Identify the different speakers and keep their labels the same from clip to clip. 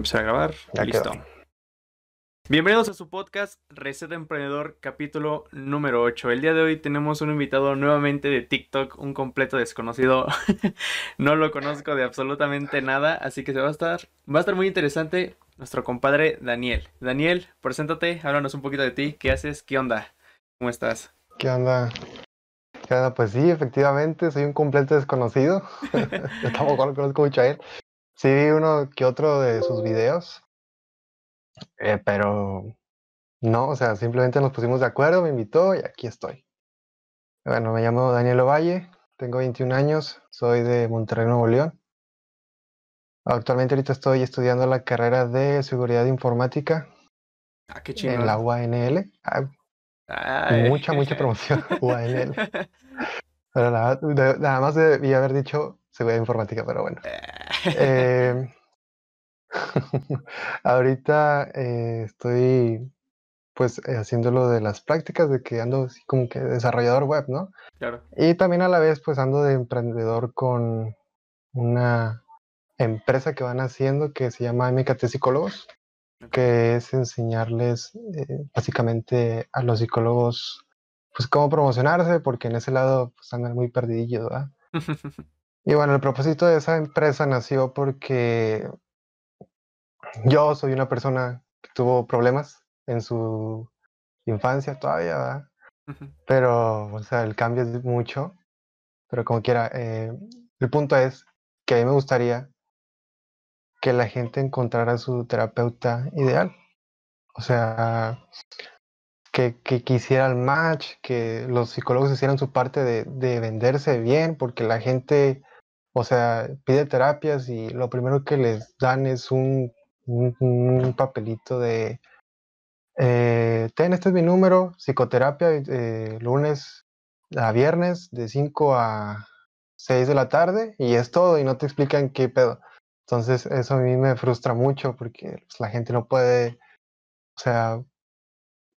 Speaker 1: Empezar a grabar.
Speaker 2: Ya
Speaker 1: Listo.
Speaker 2: quedó.
Speaker 1: Bienvenidos a su podcast Receta Emprendedor, capítulo número 8. El día de hoy tenemos un invitado nuevamente de TikTok, un completo desconocido. no lo conozco de absolutamente nada, así que se va a estar, va a estar muy interesante nuestro compadre Daniel. Daniel, preséntate, háblanos un poquito de ti, ¿qué haces? ¿Qué onda? ¿Cómo estás?
Speaker 2: ¿Qué onda? ¿Qué onda? Pues sí, efectivamente, soy un completo desconocido. Yo tampoco lo conozco mucho a él. Sí vi uno que otro de sus videos, eh, pero no, o sea, simplemente nos pusimos de acuerdo, me invitó y aquí estoy. Bueno, me llamo Daniel Ovalle, tengo 21 años, soy de Monterrey, Nuevo León. Actualmente ahorita estoy estudiando la carrera de seguridad informática
Speaker 1: Ah, qué
Speaker 2: en la UANL. Ah, mucha, mucha promoción UANL. Pero nada, de- nada más debí haber dicho seguridad informática, pero bueno. Eh, ahorita eh, estoy pues eh, haciendo lo de las prácticas de que ando así como que desarrollador web, ¿no?
Speaker 1: claro.
Speaker 2: Y también a la vez pues ando de emprendedor con una empresa que van haciendo que se llama MKT Psicólogos, que es enseñarles eh, básicamente a los psicólogos pues cómo promocionarse, porque en ese lado pues andan muy perdidillos, ¿verdad? Y bueno, el propósito de esa empresa nació porque yo soy una persona que tuvo problemas en su infancia todavía, ¿verdad? Pero, o sea, el cambio es mucho. Pero como quiera, eh, el punto es que a mí me gustaría que la gente encontrara su terapeuta ideal. O sea, que, que quisiera el match, que los psicólogos hicieran su parte de, de venderse bien, porque la gente, o sea, pide terapias y lo primero que les dan es un papelito de, eh, ten, este es mi número, psicoterapia, eh, lunes a viernes de 5 a 6 de la tarde y es todo y no te explican qué pedo. Entonces eso a mí me frustra mucho porque pues, la gente no puede, o sea,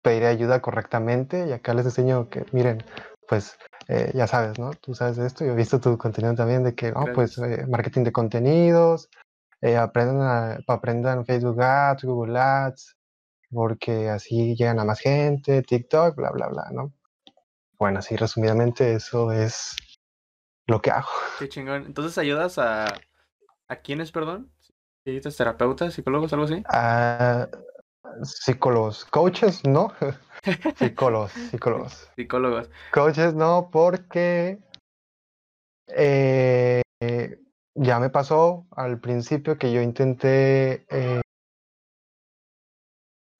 Speaker 2: pedir ayuda correctamente y acá les enseño que, miren, pues eh, ya sabes, ¿no? Tú sabes de esto, yo he visto tu contenido también de que, no, pues eh, marketing de contenidos, eh, aprendan, a- aprendan Facebook Ads, Google Ads, porque así llegan a más gente, TikTok, bla, bla, bla, ¿no? Bueno, así resumidamente eso es lo que hago.
Speaker 1: Qué chingón. Entonces ayudas a. ¿A quiénes, perdón? ¿Ayudas terapeutas, psicólogos, algo así?
Speaker 2: Ah, psicólogos, coaches, no, psicólogos, psicólogos.
Speaker 1: Psicólogos.
Speaker 2: Coaches no, porque eh, ya me pasó al principio que yo intenté, eh,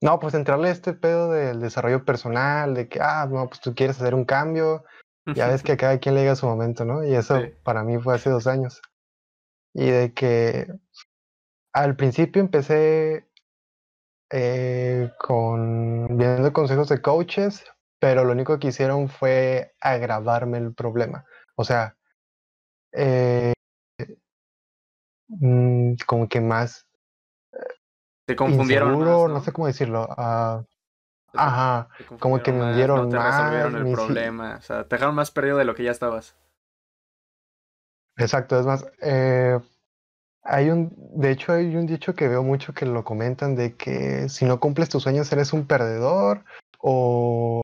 Speaker 2: no, pues entrarle a este pedo del desarrollo personal, de que, ah, no, pues tú quieres hacer un cambio, ya ves que a cada quien le llega su momento, ¿no? Y eso
Speaker 1: Sí.
Speaker 2: para mí fue hace dos años. Y de que al principio empecé eh, con viendo consejos de coaches, pero lo único que hicieron fue agravarme el problema. O sea, eh, mm, como que más
Speaker 1: Te confundieron
Speaker 2: inseguro,
Speaker 1: más,
Speaker 2: no
Speaker 1: ¿no?
Speaker 2: sé cómo decirlo. ah, ajá, como que me
Speaker 1: más,
Speaker 2: hundieron
Speaker 1: no te
Speaker 2: más,
Speaker 1: resolvieron el problema. O sea, te dejaron más perdido de lo que ya estabas.
Speaker 2: Exacto, es más, eh, hay un, de hecho hay un dicho que veo mucho que lo comentan de que si no cumples tus sueños eres un perdedor o,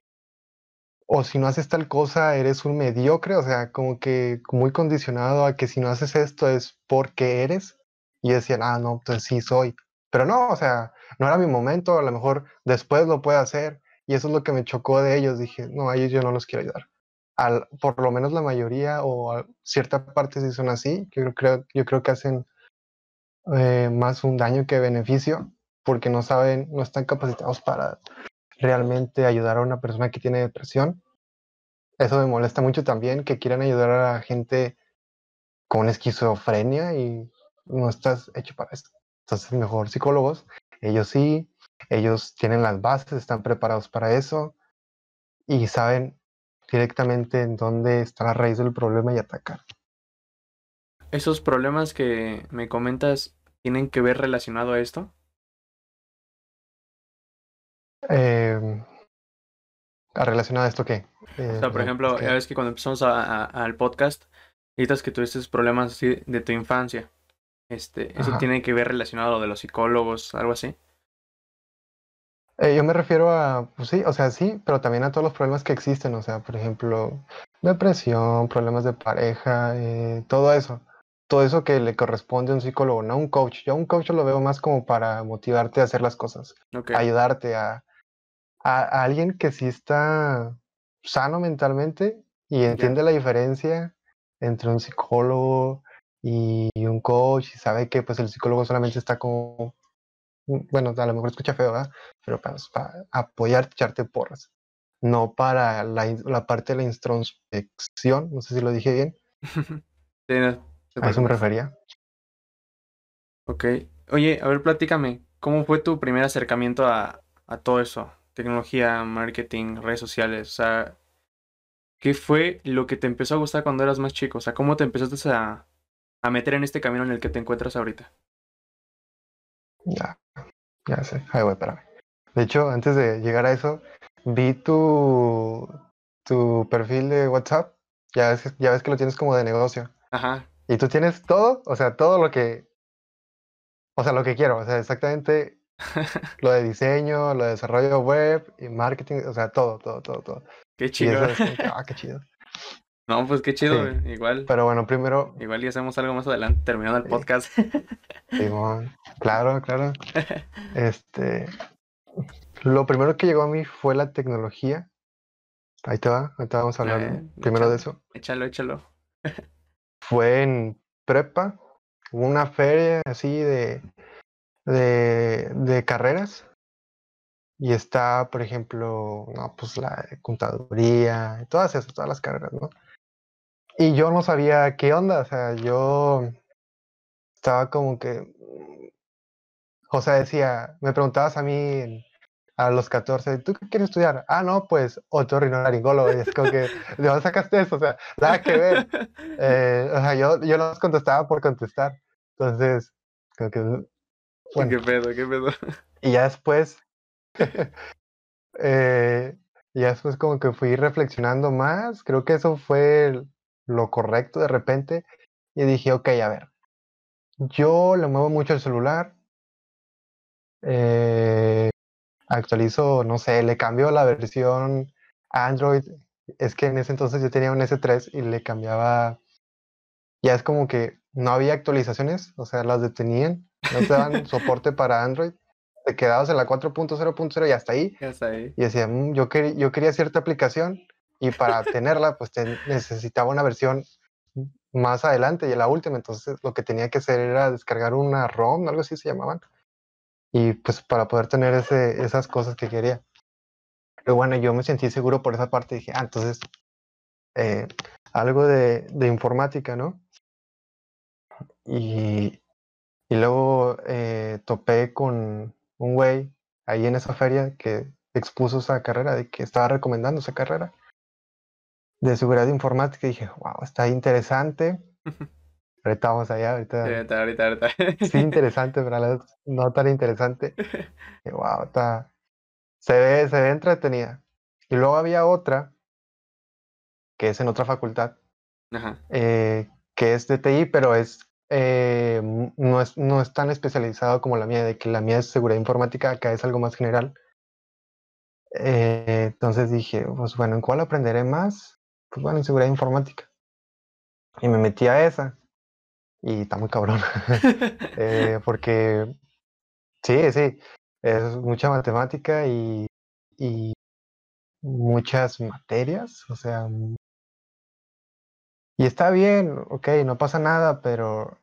Speaker 2: o si no haces tal cosa eres un mediocre, o sea, como que muy condicionado a que si no haces esto es porque eres. Y decían, ah, no, pues sí soy, pero no, o sea, no era mi momento, a lo mejor después lo puedo hacer. Y eso es lo que me chocó de ellos, dije, no, ellos yo no los quiero ayudar al, por lo menos la mayoría o cierta parte sí son así. Yo creo, yo creo que hacen eh, más un daño que beneficio porque no saben, no están capacitados para realmente ayudar a una persona que tiene depresión. Eso me molesta mucho también, que quieran ayudar a la gente con esquizofrenia y no estás hecho para esto. Entonces, mejor psicólogos, ellos sí, ellos tienen las bases, están preparados para eso y saben directamente en dónde está la raíz del problema y atacar.
Speaker 1: ¿Esos problemas que me comentas tienen que ver relacionado a esto?
Speaker 2: Eh, ¿Relacionado a esto qué? Eh,
Speaker 1: O sea, por ejemplo, ya ves que cuando empezamos a- a- al podcast, dices que tuviste problemas así de tu infancia. Este, ¿eso tiene que ver relacionado a lo de los psicólogos, algo así?
Speaker 2: Eh, yo me refiero a, pues sí, o sea, sí, pero también a todos los problemas que existen, o sea, por ejemplo, depresión, problemas de pareja, eh, todo eso. Todo eso que le corresponde a un psicólogo, no a un coach. Yo a un coach lo veo más como para motivarte a hacer las cosas, ayudarte a, a, alguien que sí está sano mentalmente y entiende la diferencia entre un psicólogo y un coach y sabe que pues el psicólogo solamente está como Mm, bueno, a lo mejor escucha feo, ¿verdad? Pero para, para apoyarte, echarte porras. No para la, la, parte de la introspección, no sé si lo dije bien. a eso me refería.
Speaker 1: Ok. Oye, a ver, platícame, ¿cómo fue tu primer acercamiento a, a todo eso? Tecnología, marketing, redes sociales, o sea, ¿qué fue lo que te empezó a gustar cuando eras más chico? O sea, ¿cómo te empezaste a, a meter en este camino en el que te encuentras ahorita?
Speaker 2: Ya, ya sé. Ay, güey, espérame. De hecho, antes de llegar a eso, vi tu, tu perfil de WhatsApp. Ya ves, ya ves que lo tienes como de negocio.
Speaker 1: Ajá.
Speaker 2: Y tú tienes todo, o sea, todo lo que. O sea, lo que quiero. O sea, exactamente lo de diseño, lo de desarrollo web y marketing. O sea, todo, todo, todo, todo.
Speaker 1: Qué chido.
Speaker 2: ah, qué chido.
Speaker 1: No, pues qué chido, igual.
Speaker 2: Pero bueno, primero.
Speaker 1: Igual y hacemos algo más adelante, terminando el podcast.
Speaker 2: claro, claro. Este. Lo primero que llegó a mí fue la tecnología. Ahí te va, ahí te vamos a hablar eh, primero de eso.
Speaker 1: Échalo, échalo.
Speaker 2: Fue en prepa, una feria así de, de, de carreras. Y está, por ejemplo, no, pues la contaduría, todas esas, todas las carreras, ¿no? Y yo no sabía qué onda, o sea, yo estaba como que, o sea, decía, me preguntabas a mí a los 14, ¿tú qué quieres estudiar? Ah, no, pues otorrinolaringólogo, y es como que, ¿de dónde sacaste eso? O sea, nada que ver. Eh, o sea, yo, yo los contestaba por contestar. Entonces, como que,
Speaker 1: bueno. ¿Qué pedo, qué pedo?
Speaker 2: Y ya después, eh, ya después como que fui reflexionando más, creo que eso fue lo correcto de repente y dije, ok, a ver, yo le muevo mucho el celular, eh, actualizo, no sé, le cambio la versión Android, es que en ese entonces yo tenía un S3 y le cambiaba, ya es como que no había actualizaciones, o sea, las detenían, no te daban soporte para Android, te quedabas en la 4.0.0 y hasta ahí. Y decía, mm, yo, yo quería cierta aplicación y para tenerla, pues necesitaba una versión más adelante y la última, entonces lo que tenía que hacer era descargar una ROM, algo así se llamaban, y pues para poder tener ese, esas cosas que quería. Pero bueno, yo me sentí seguro por esa parte, dije, ah, entonces, eh, algo de, de, informática, ¿no? Y, y luego eh, topé con un güey ahí en esa feria que expuso esa carrera, de que estaba recomendando esa carrera de seguridad informática dije, wow, está interesante. Ahorita vamos allá, ahorita.
Speaker 1: ahorita, ahorita, ahorita.
Speaker 2: sí, interesante, pero no tan interesante. Y, wow, está. Se ve, se ve entretenida. Y luego había otra, que es en otra facultad, eh, que es de TI, pero es, eh, no es, no es tan especializado como la mía, de que la mía es seguridad informática, acá es algo más general. Eh, entonces dije, pues bueno, ¿en cuál aprenderé más? pues bueno, en seguridad informática. Y me metí a esa. Y está muy cabrón. eh, porque sí, sí, es mucha matemática y, y muchas materias, o sea, y está bien, ok, no pasa nada, pero,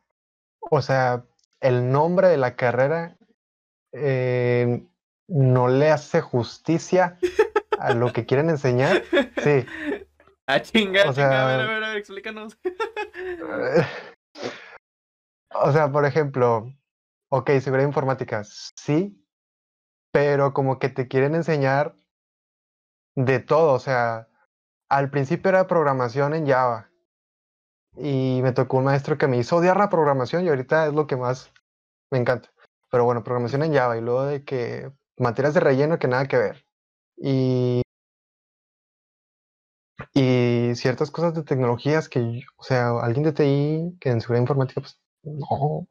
Speaker 2: o sea, el nombre de la carrera eh, no le hace justicia a lo que quieren enseñar. Sí,
Speaker 1: Ah, chinga, chinga, a ver, a ver, a ver, explícanos.
Speaker 2: O sea, por ejemplo, ok, seguridad informática, sí, pero como que te quieren enseñar de todo, o sea, al principio era programación en Java y me tocó un maestro que me hizo odiar la programación y ahorita es lo que más me encanta. Pero bueno, programación en Java y luego de que materias de relleno que nada que ver. Y y ciertas cosas de tecnologías que, o sea, alguien de TI que en seguridad informática, pues no,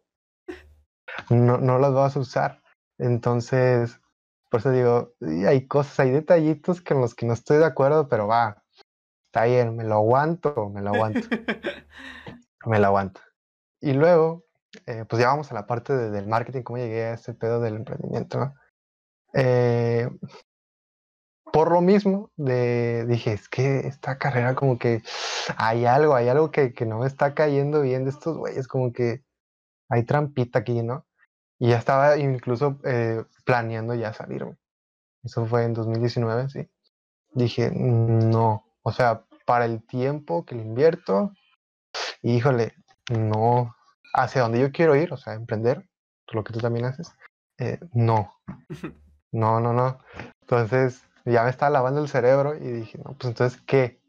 Speaker 2: no, no las vas a usar. Entonces, por eso digo, hay cosas, hay detallitos con los que no estoy de acuerdo, pero va, está bien, me lo aguanto, me lo aguanto, me lo aguanto. Y luego, eh, pues ya vamos a la parte del marketing, cómo llegué a este pedo del emprendimiento, ¿no? Eh, por lo mismo, de, dije, es que esta carrera como que hay algo, hay algo que, que no me está cayendo bien de estos güeyes, como que hay trampita aquí, ¿no? Y ya estaba incluso eh, planeando ya salirme. Eso fue en 2019, sí. Dije, no, o sea, para el tiempo que le invierto, híjole, no, hacia donde yo quiero ir, o sea, emprender, lo que tú también haces, eh, no, no, no, no. Entonces, ya me estaba lavando el cerebro y dije, no, pues entonces, ¿qué?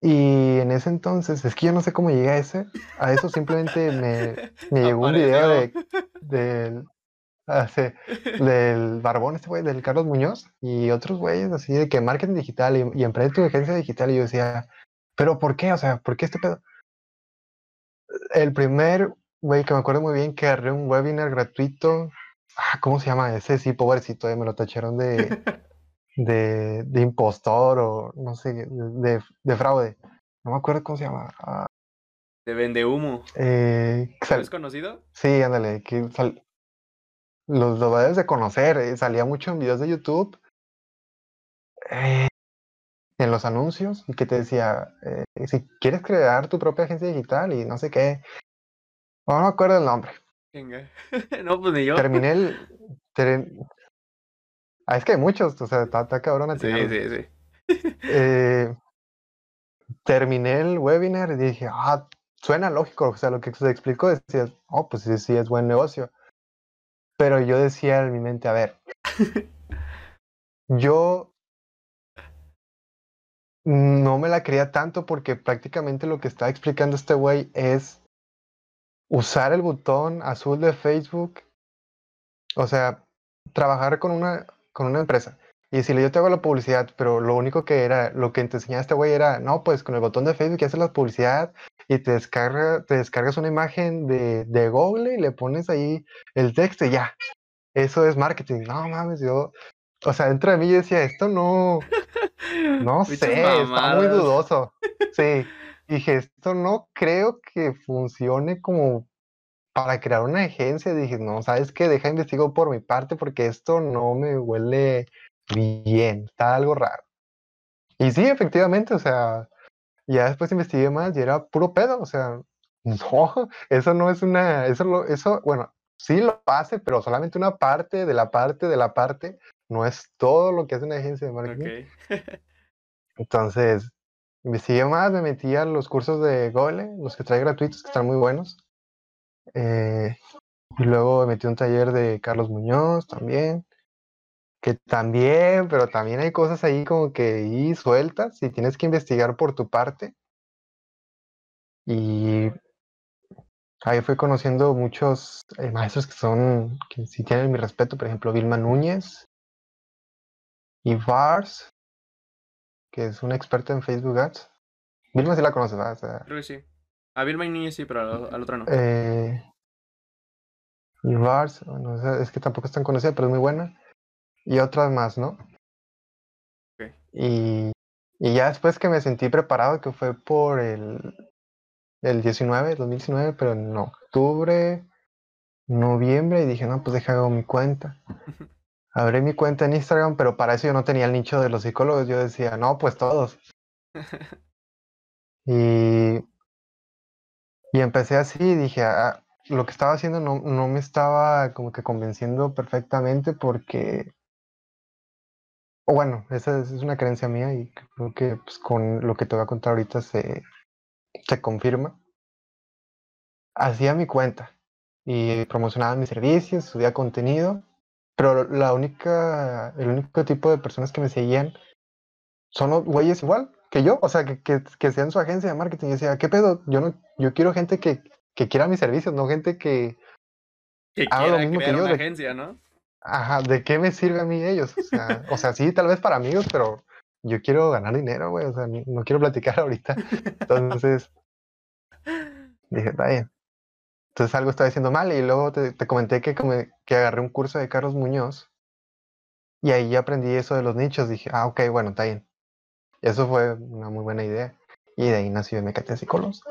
Speaker 2: Y en ese entonces, es que yo no sé cómo llegué a ese, a eso simplemente me, me llegó un video de, del, ah, del barbón, este güey, del Carlos Muñoz y otros güeyes así de que marketing digital y, y emprende tu agencia digital. Y yo decía, ¿pero por qué? O sea, ¿por qué este pedo? El primer güey que me acuerdo muy bien que agarré un webinar gratuito Ah, ¿cómo se llama ese? Sí, pobrecito, eh, me lo tacharon de, de, de, impostor o no sé, de, de, fraude. No me acuerdo cómo se llama. Ah,
Speaker 1: de vende humo.
Speaker 2: Eh,
Speaker 1: ¿Es conocido?
Speaker 2: Sí, ándale, que sal... los lo debes de conocer, eh, salía mucho en videos de YouTube. Eh, en los anuncios y que te decía, eh, si quieres crear tu propia agencia digital y no sé qué, no me acuerdo el nombre,
Speaker 1: no, pues ni yo.
Speaker 2: Terminé el. Ah, es que hay muchos, o sea, está, cabrón.
Speaker 1: Sí, sí, sí.
Speaker 2: Eh, terminé el webinar y dije, ah, suena lógico, o sea, lo que se explicó decía, oh, pues sí, sí, es buen negocio. Pero yo decía en mi mente, a ver, yo no me la creía tanto porque prácticamente lo que está explicando este güey es usar el botón azul de Facebook, o sea, trabajar con una, con una empresa y decirle, yo te hago la publicidad, pero lo único que era, lo que te enseñaba este güey era, no, pues con el botón de Facebook haces la publicidad y te, descarga, te descargas una imagen de, de Google y le pones ahí el texto y ya. Eso es marketing. No mames, yo, o sea, dentro de mí yo decía, esto no, no sé, está muy dudoso. Sí dije, esto no creo que funcione como para crear una agencia. Dije, no, ¿sabes qué? Deja investigo por mi parte porque esto no me huele bien, está algo raro. Y sí, efectivamente, o sea, ya después investigué más y era puro pedo, o sea, no, eso no es una, eso, lo, eso, bueno, sí lo hace, pero solamente una parte de la parte de la parte, no es todo lo que hace una agencia de marketing. Entonces, investigué más, me metí a los cursos de Google, los que trae gratuitos, que están muy buenos. Eh, y luego me metí un taller de Carlos Muñoz también, que también, pero también hay cosas ahí como que ahí sueltas y tienes que investigar por tu parte. Y ahí fui conociendo muchos eh, maestros que son, que sí tienen mi respeto, por ejemplo, Vilma Núñez y Vars, que es una experta en Facebook Ads. Vilma sí la conoces, ¿verdad?
Speaker 1: Creo que sí. A Vilma y Núñez sí, pero al, otro no.
Speaker 2: Eh, y Vars, bueno, es que tampoco es tan conocida, pero es muy buena. Y otras más, ¿no?
Speaker 1: Okay.
Speaker 2: Y, y ya después que me sentí preparado, que fue por el, el 19, 2019, pero en octubre, noviembre, y dije, no, pues deja hago mi cuenta. abrí mi cuenta en Instagram, pero para eso yo no tenía el nicho de los psicólogos. Yo decía, no, pues todos. y, y empecé así y dije, ah, lo que estaba haciendo no, no me estaba como que convenciendo perfectamente porque, o bueno, esa es, una creencia mía y creo que pues, con lo que te voy a contar ahorita se, se confirma. Hacía mi cuenta y promocionaba mis servicios, subía contenido pero la única, el único tipo de personas que me seguían son los güeyes igual que yo, o sea, que, que, que sean su agencia de marketing. Y decía, ¿qué pedo? Yo no, yo quiero gente que, que quiera mis servicios, no gente que,
Speaker 1: que haga lo mismo que yo. Una agencia, ¿no?
Speaker 2: Ajá, ¿de qué me sirve a mí ellos? O sea, o sea, sí, tal vez para amigos, pero yo quiero ganar dinero, güey, o sea, no quiero platicar ahorita. Entonces, dije, está bien. Entonces algo estaba diciendo mal y luego te, comenté que, que agarré un curso de Carlos Muñoz y ahí aprendí eso de los nichos. Dije, ah, ok, bueno, está bien. Eso fue una muy buena idea. Y de ahí nació MKT Psicólogos.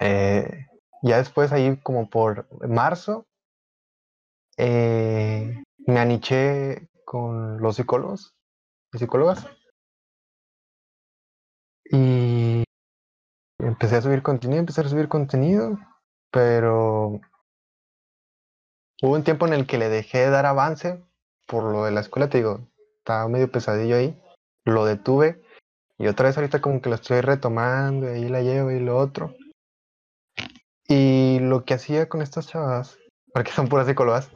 Speaker 2: Eh, ya después ahí como por marzo eh, me aniché con los psicólogos y psicólogas y empecé a subir contenido, empecé a subir contenido, pero hubo un tiempo en el que le dejé de dar avance por lo de la escuela, te digo, estaba medio pesadillo ahí, lo detuve y otra vez ahorita como que lo estoy retomando y ahí la llevo y lo otro. Y lo que hacía con estas chavas, porque son puras psicólogas,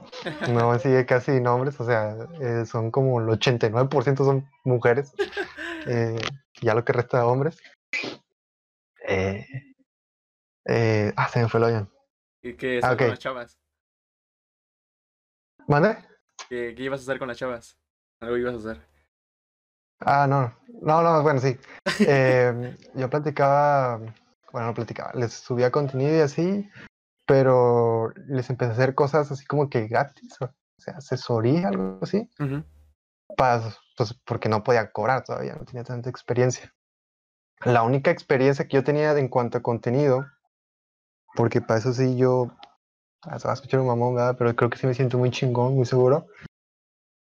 Speaker 2: no sigue casi nombres, o sea, eh, son como el 89% son mujeres, eh, ya lo que resta de hombres. Eh, eh, ah, se me fue el hoyo.
Speaker 1: ¿Y qué es ah, con las chavas?
Speaker 2: ¿Mande?
Speaker 1: ¿Qué, ¿Qué, ibas a hacer con las chavas? Algo ibas a hacer.
Speaker 2: Ah, no, no, no, bueno, sí. Eh, yo platicaba, bueno, no platicaba, les subía contenido y así, pero les empecé a hacer cosas así como que gratis, o sea, asesoría, algo así, para, pues porque no podía cobrar todavía, no tenía tanta experiencia. La única experiencia que yo tenía en cuanto a contenido, porque para eso sí yo, se va a escuchar un mamón, ¿verdad? pero creo que sí me siento muy chingón, muy seguro,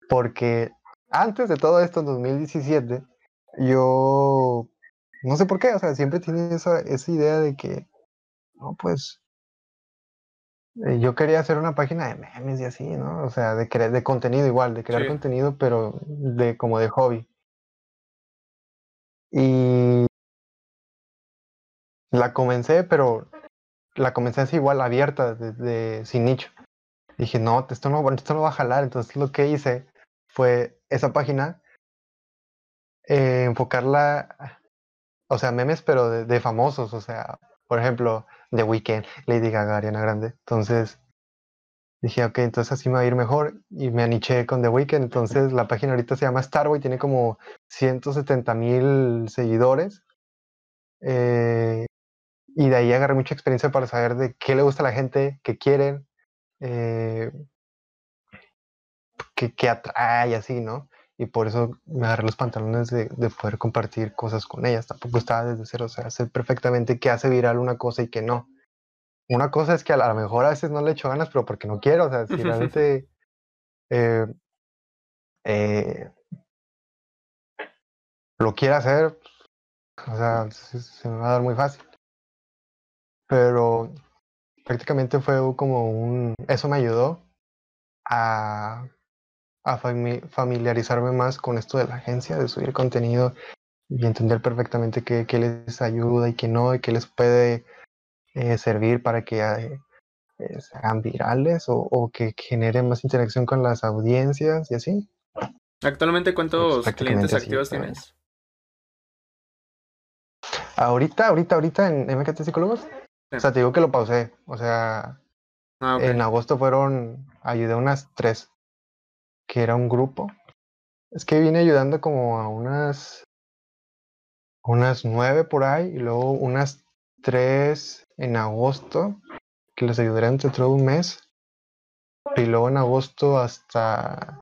Speaker 2: porque antes de todo esto, en 2017, yo no sé por qué, o sea, siempre tiene esa, esa idea de que, no, pues, eh, yo quería hacer una página de memes y así, ¿no? O sea, de, de contenido igual, de crear contenido, pero de como de hobby. Y la comencé, pero la comencé así igual, abierta, sin nicho. Dije, no, esto no, esto no va a jalar. Entonces lo que hice fue esa página, eh, enfocarla, o sea, memes, pero de, famosos, o sea, por ejemplo, The Weeknd, Lady Gaga, Ariana Grande. Entonces dije, ok, entonces así me va a ir mejor y me aniché con The Weeknd. Entonces la página ahorita se llama Starboy, tiene como 170 mil seguidores. Eh, y de ahí agarré mucha experiencia para saber de qué le gusta a la gente, qué quieren, eh, qué, qué, atrae, así, ¿no? Y por eso me agarré los pantalones de, de, poder compartir cosas con ellas. Tampoco estaba desde cero, o sea, sé perfectamente qué hace viral una cosa y qué no. Una cosa es que a lo mejor a veces no le echo ganas, pero porque no quiero, o sea, si realmente eh, eh, lo quiere hacer, o sea, se me va a dar muy fácil pero prácticamente fue como un... Eso me ayudó a, a familiarizarme más con esto de la agencia, de subir contenido y entender perfectamente qué, qué les ayuda y qué no, y qué les puede eh, servir para que eh, eh, sean virales o, o, que generen más interacción con las audiencias y así.
Speaker 1: ¿Actualmente cuántos pues, clientes activos tienes?
Speaker 2: Ahorita, ahorita, ahorita en MKT Psicólogos o sea, te digo que lo pausé. O sea, ah, en agosto fueron, ayudé a unas tres, que era un grupo. Es que vine ayudando como a unas, unas nueve por ahí, y luego unas tres en agosto, que les ayudaré entre todo un mes. Y luego en agosto hasta,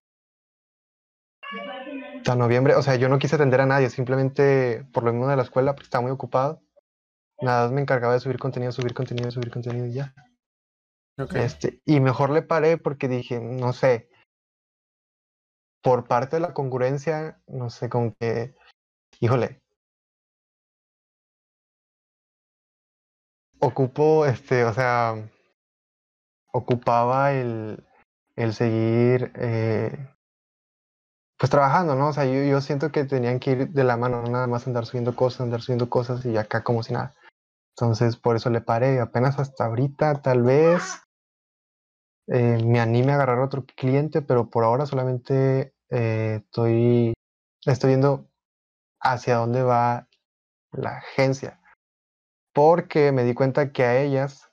Speaker 2: hasta noviembre. O sea, yo no quise atender a nadie, simplemente por lo mismo de la escuela, porque estaba muy ocupado. Nada, me encargaba de subir contenido, subir contenido, subir contenido y ya. Este, y mejor le paré porque dije, no sé, por parte de la concurrencia, no sé, con que, híjole, ocupo, este, o sea, ocupaba el, el seguir, eh, pues trabajando, ¿no? O sea, yo, yo siento que tenían que ir de la mano, no nada más andar subiendo cosas, andar subiendo cosas y acá como si nada. Entonces, por eso le paré. Apenas hasta ahorita, tal vez eh, me anime a agarrar otro cliente, pero por ahora solamente eh, estoy, estoy viendo hacia dónde va la agencia. Porque me di cuenta que a ellas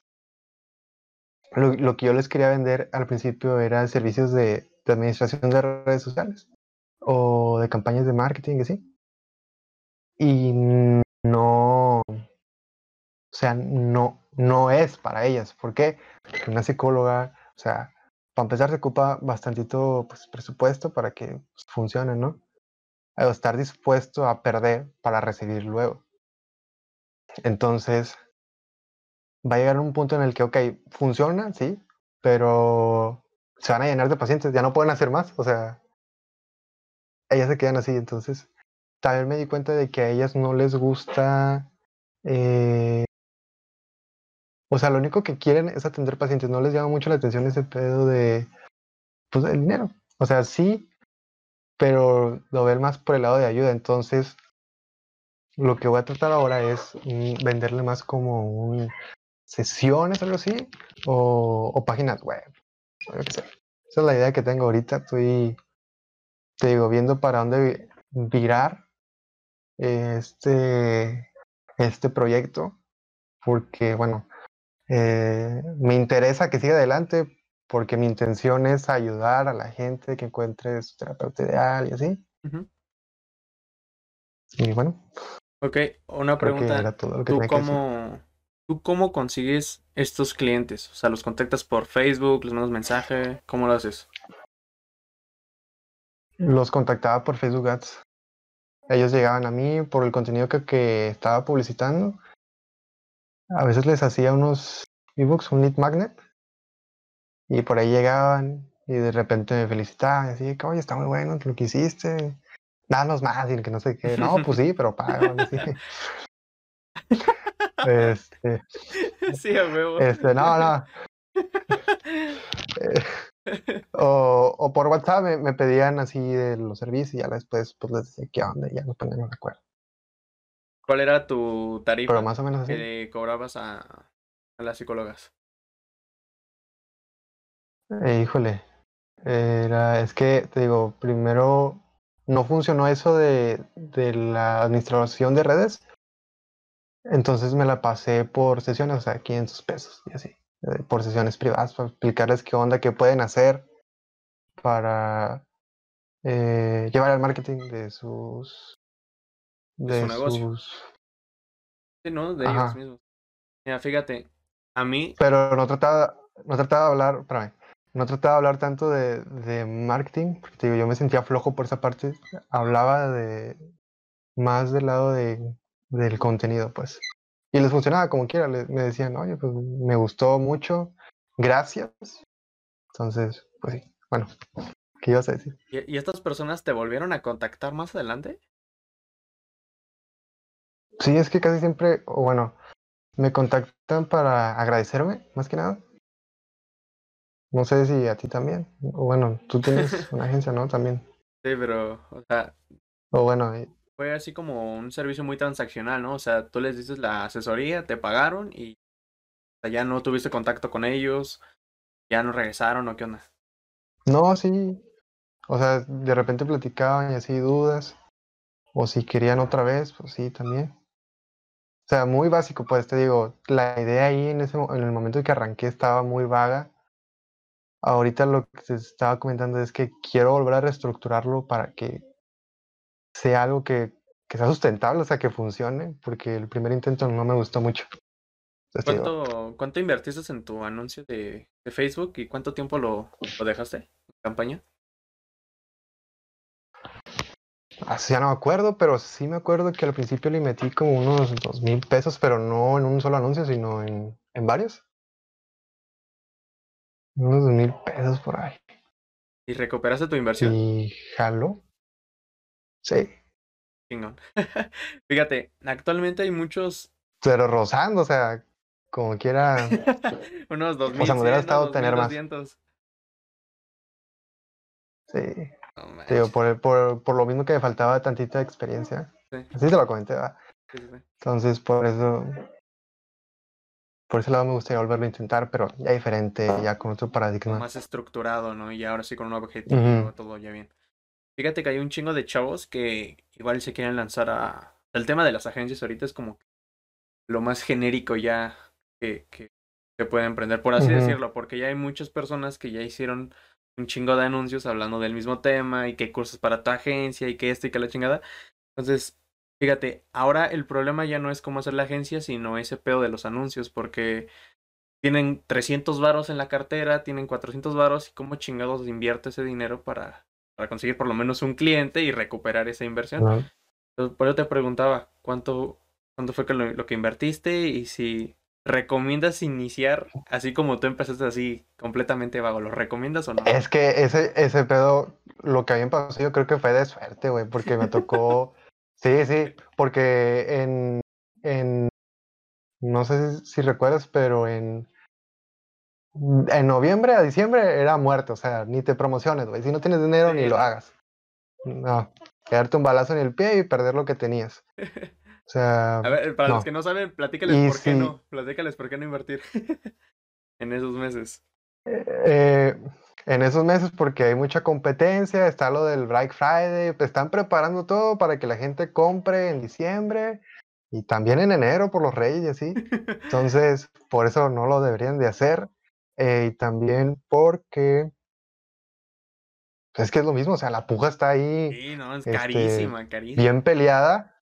Speaker 2: lo, lo que yo les quería vender al principio era servicios de, de, administración de redes sociales o de campañas de marketing, así. Y no, o sea, no, no es para ellas. ¿Por qué? Porque una psicóloga, o sea, para empezar se ocupa bastantito pues, presupuesto para que funcione, ¿no? O estar dispuesto a perder para recibir luego. Entonces, va a llegar un punto en el que, ok, funciona, sí, pero se van a llenar de pacientes, ya no pueden hacer más, o sea, ellas se quedan así, entonces, también me di cuenta de que a ellas no les gusta, eh, o sea, lo único que quieren es atender pacientes, no les llama mucho la atención ese pedo de, pues, el dinero, o sea, sí, pero lo ven más por el lado de ayuda, entonces, lo que voy a tratar ahora es mm, venderle más como un sesiones, algo así, o, o páginas web. Esa es la idea que tengo ahorita. Estoy, te digo, viendo para dónde virar este, este proyecto, porque, bueno, eh, me interesa que siga adelante, porque mi intención es ayudar a la gente que encuentre su terapeuta ideal y así. Y bueno.
Speaker 1: Ok, una pregunta. ¿Tú cómo, ¿Tú cómo consigues estos clientes? O sea, ¿los contactas por Facebook, les mandas mensaje? ¿Cómo lo haces?
Speaker 2: Los contactaba por Facebook Ads. Ellos llegaban a mí por el contenido que, que estaba publicitando. A veces les hacía unos ebooks, un lead magnet. Y por ahí llegaban y de repente me felicitaban. Y así, oye, está muy bueno lo que hiciste. Danos más y que no sé qué. No, pues sí, pero pago. Este,
Speaker 1: sí, a huevo.
Speaker 2: Este, no, no. o, o, por WhatsApp me, me, pedían así de los servicios y ya después pues les decía qué onda y ya nos poníamos de acuerdo.
Speaker 1: ¿Cuál era tu tarifa
Speaker 2: Pero más o menos así.
Speaker 1: que cobrabas a, a las psicólogas?
Speaker 2: Eh, híjole, era, es que te digo, primero no funcionó eso de, de la administración de redes entonces me la pasé por sesiones, o sea, 500 pesos y así, eh, por sesiones privadas, para explicarles qué onda, qué pueden hacer para eh, llevar el marketing de sus...
Speaker 1: De, su negocio. Sí, ¿no? De ellos mismos. Mira, fíjate, a mí...
Speaker 2: Pero no trataba, no trataba de hablar, espérame, no trataba de hablar tanto de, de marketing, porque digo, yo me sentía flojo por esa parte, hablaba de más del lado de del contenido, pues. Y les funcionaba como quiera, me decían, oye, pues me gustó mucho, gracias. Entonces, pues sí, bueno, ¿qué ibas a decir?
Speaker 1: ¿Y, estas personas te volvieron a contactar más adelante?
Speaker 2: Sí, es que casi siempre, o bueno, me contactan para agradecerme, más que nada. No sé si a ti también. O bueno, tú tienes una agencia, ¿no? También.
Speaker 1: Sí, pero, o sea.
Speaker 2: O bueno,
Speaker 1: fue así como un servicio muy transaccional, ¿no? O sea, tú les dices la asesoría, te pagaron y ya no tuviste contacto con ellos, ya no regresaron o qué onda.
Speaker 2: No, sí. O sea, de repente platicaban y así dudas. O si querían otra vez, pues sí, también. O sea, muy básico, pues te digo, la idea ahí en, ese, en el momento en que arranqué estaba muy vaga. Ahorita lo que te estaba comentando es que quiero volver a reestructurarlo para que sea algo que, que, sea sustentable, o sea, que funcione, porque el primer intento no me gustó mucho.
Speaker 1: ¿Cuánto, ¿Cuánto invertiste en tu anuncio de, de Facebook y cuánto tiempo lo, lo dejaste en campaña?
Speaker 2: Así ya no me acuerdo, pero sí me acuerdo que al principio le metí como unos dos mil pesos, pero no en un solo anuncio, sino en, en varios. Unos dos mil pesos por ahí.
Speaker 1: ¿Y recuperaste tu inversión?
Speaker 2: Y jalo. Sí.
Speaker 1: Fíjate, actualmente hay muchos.
Speaker 2: Pero rozando, o sea, como quiera.
Speaker 1: Unos dos
Speaker 2: O sea, me hubiera estado tener más. Sí. Por, por, por, lo mismo que me faltaba tantita experiencia. Así te lo comenté, ¿verdad? Entonces, por eso. Por ese lado me gustaría volverlo a intentar, pero ya diferente, ya con otro paradigma.
Speaker 1: Más estructurado, ¿no? Y ahora sí con un objetivo, todo ya bien. Fíjate que hay un chingo de chavos que igual se quieren lanzar a... El tema de las agencias ahorita es como lo más genérico ya que, que, que pueden emprender, por así decirlo, porque ya hay muchas personas que ya hicieron un chingo de anuncios hablando del mismo tema y que cursos para tu agencia y que esto y que la chingada. Entonces, Fíjate, ahora el problema ya no es cómo hacer la agencia, sino ese pedo de los anuncios, porque tienen 300 varos en la cartera, tienen 400 varos y cómo chingados invierte ese dinero para, para conseguir por lo menos un cliente y recuperar esa inversión. Entonces, por eso te preguntaba, ¿cuánto, cuánto fue lo, que invertiste y si recomiendas iniciar así como tú empezaste así completamente vago? ¿Lo recomiendas o no?
Speaker 2: Es que ese, ese pedo, lo que había pasado yo creo que fue de suerte, güey, porque me tocó... sí, sí, porque en, en no sé si, recuerdas, pero en, en noviembre a diciembre era muerto, o sea, ni te promociones, güey. Si no tienes dinero, ni lo hagas. No, quedarte un balazo en el pie y perder lo que tenías. O sea.
Speaker 1: A ver, para los que no saben, platícales por qué no. Platícales por qué no invertir en esos meses.
Speaker 2: Eh, en esos meses, porque hay mucha competencia, está lo del Black Friday, están preparando todo para que la gente compre en diciembre y también en enero por los reyes y así. Entonces, por eso no lo deberían de hacer. Eh, y también porque es que es lo mismo, o sea, la puja está ahí.
Speaker 1: Sí, no, es carísima,
Speaker 2: este, carísima. Bien peleada.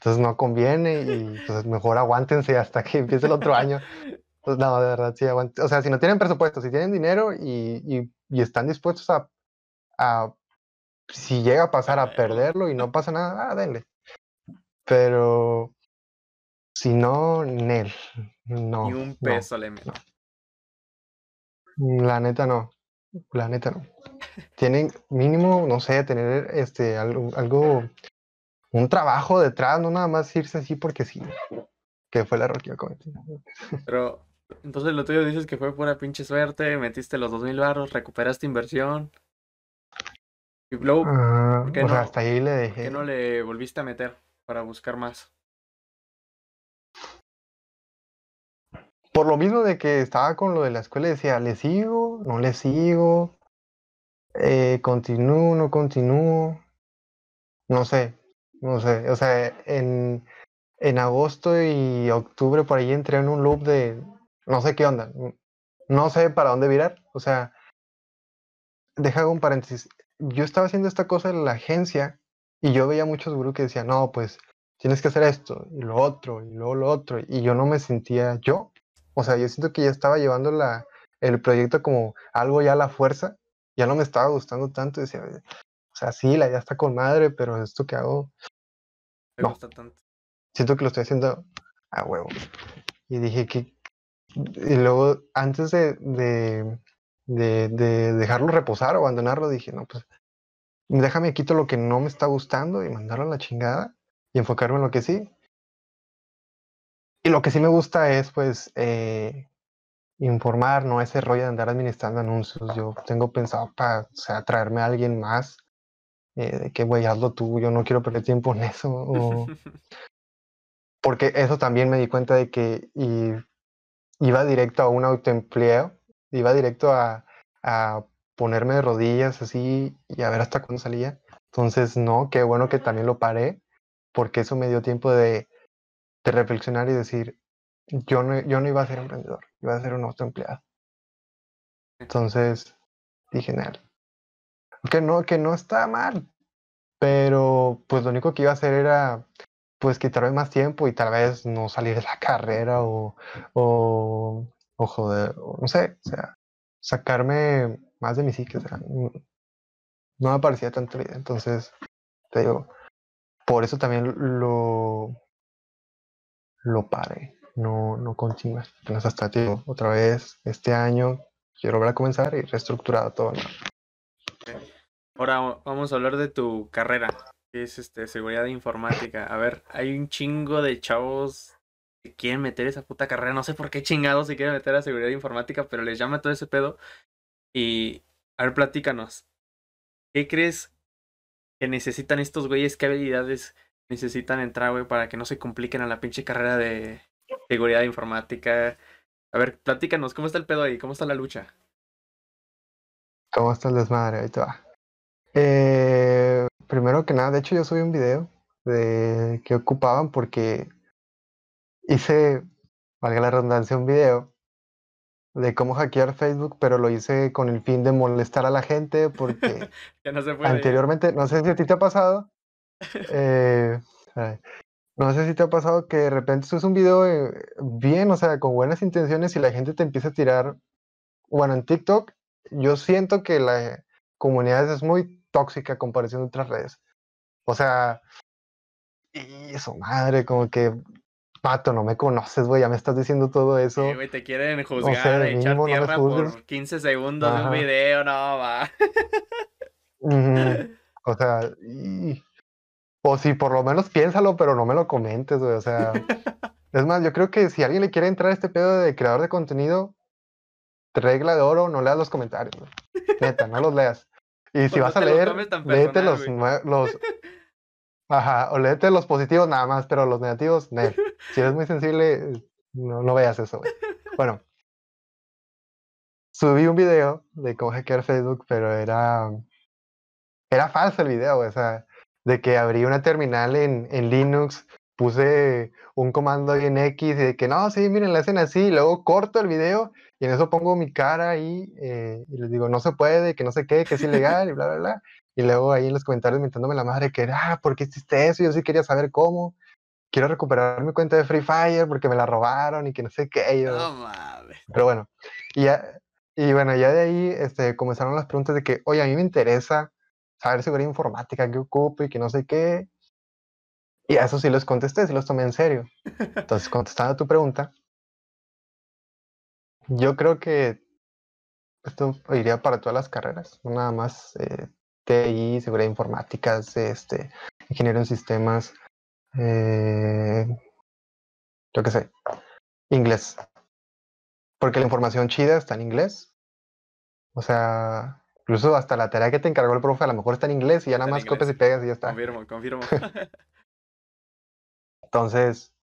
Speaker 2: Entonces no conviene y pues mejor aguántense hasta que empiece el otro año. Pues no, de verdad, sí, aguanten. O sea, si no tienen presupuesto, si tienen dinero y, y, y están dispuestos a, a, si llega a pasar a perderlo y no pasa nada, ah, denle. Pero si no, Nel. No.
Speaker 1: Ni un peso le meto.
Speaker 2: La neta no. La neta no. Tienen mínimo, no sé, tener este algo, algo, un trabajo detrás, no nada más irse así porque sí. Que fue la error que yo cometí.
Speaker 1: Pero, entonces lo tuyo dices que fue pura pinche suerte, metiste los dos mil barros, recuperaste inversión. Y luego,
Speaker 2: ah, no, hasta ahí le dejé. ¿por
Speaker 1: qué no le volviste a meter? para buscar más.
Speaker 2: Por lo mismo de que estaba con lo de la escuela, decía, ¿le sigo? ¿No le sigo? Eh, ¿Continúo? ¿No continúo? No sé, no sé. O sea, en, en agosto y octubre por ahí entré en un loop de no sé qué onda. No sé para dónde virar. O sea, deja un paréntesis. Yo estaba haciendo esta cosa en la agencia y yo veía muchos gurús que decían, no, pues tienes que hacer esto y lo otro y luego lo otro. Y yo no me sentía yo. O sea, yo siento que ya estaba llevando la, el proyecto como algo ya a la fuerza. Ya no me estaba gustando tanto. Decía, sea, sí, la idea está con madre, pero esto que hago.
Speaker 1: Me gusta tanto.
Speaker 2: Siento que lo estoy haciendo a huevo. Y dije que. Y luego, antes de, de, de, de dejarlo reposar o abandonarlo, dije, no, pues déjame quito lo que no me está gustando y mandarlo a la chingada y enfocarme en lo que sí. Y lo que sí me gusta es, pues, eh, informar, no ese rollo de andar administrando anuncios. Yo tengo pensado para, o sea, traerme a alguien más, eh, de que, güey, hazlo tú, yo no quiero perder tiempo en eso. Porque eso también me di cuenta de que y, iba directo a un autoempleo, iba directo a, a ponerme de rodillas así y a ver hasta cuándo salía. Entonces, no, qué bueno que también lo paré, porque eso me dio tiempo de, de reflexionar y decir, yo no, yo no iba a ser emprendedor, iba a ser un autoempleado. Entonces, dije, que no, que no está mal, pero pues lo único que iba a hacer era pues quitarme más tiempo y tal vez no salir de la carrera o, o, o joder, no sé, o sea, sacarme más de mi psique, o sea, no, me parecía tanto vida. Entonces, te digo, por eso también lo, lo paré, no, no continué. Entonces, hasta digo, otra vez, este año quiero volver a comenzar y reestructurar todo.
Speaker 1: Ahora vamos a hablar de tu carrera, que es este, seguridad informática. A ver, hay un chingo de chavos que quieren meter esa puta carrera. No sé por qué chingados se quieren meter a seguridad informática, pero les llama todo ese pedo. Y, a ver, platícanos. ¿Qué crees que necesitan estos güeyes? ¿Qué habilidades necesitan entrar, güey, para que no se compliquen a la pinche carrera de seguridad informática? A ver, platícanos, ¿cómo está el pedo ahí? ¿Cómo está la lucha?
Speaker 2: ¿Cómo está el desmadre? Ahí te va. Eh, primero que nada, de hecho yo subí un video de que ocupaban porque hice, valga la redundancia, un video de cómo hackear Facebook, pero lo hice con el fin de molestar a la gente porque
Speaker 1: no
Speaker 2: anteriormente, no sé si a ti te ha pasado, Eh, no sé si te ha pasado que de repente subes un video eh, bien, o sea, con buenas intenciones y la gente te empieza a tirar. Bueno, en TikTok yo siento que la comunidad es muy tóxica a comparación de otras redes. O sea, y eso, madre, como que, pato, no me conoces, güey, ya me estás diciendo todo eso.
Speaker 1: Sí, güey, te quieren juzgar, echar tierra por 15 segundos de un video, no, va.
Speaker 2: O sea, y... o si por lo menos piénsalo, pero no me lo comentes, güey, o sea. es más, yo creo que si alguien le quiere entrar a este pedo de creador de contenido, regla de oro, no leas los comentarios, güey. Neta, no los leas. Y si vas a leer, léete los, los, Ajá, o léete los positivos nada más, pero los negativos, no. Si eres muy sensible, no, no veas eso, güey. Bueno, subí un video de cómo hackear Facebook, pero era, era falso el video, o sea, de que abrí una terminal en, en Linux, puse un comando ahí en X y de que no, sí, miren, la hacen así, y luego corto el video y en eso pongo mi cara ahí eh, y les digo, no se puede, que no sé qué, que es ilegal y bla, bla, bla. Y luego ahí en los comentarios mentándome la madre que, ah, ¿por qué hiciste eso? Yo sí quería saber cómo. Quiero recuperar mi cuenta de Free Fire porque me la robaron y que no sé qué. Yo... No mames. Pero bueno, y, ya, y bueno, ya de ahí este, comenzaron las preguntas de que, oye, a mí me interesa saber seguridad informática, que ocupo y que no sé qué. Y a eso sí les contesté, sí los tomé en serio. Entonces, contestando a tu pregunta, yo creo que esto iría para todas las carreras, no nada más eh, TI, seguridad informática, este, ingeniero en sistemas, eh, yo qué sé, inglés. Porque la información chida está en inglés. O sea, incluso hasta la tarea que te encargó el profe a lo mejor está en inglés y ya nada más copias y pegas y ya está.
Speaker 1: Confirmo, confirmo.
Speaker 2: Entonces,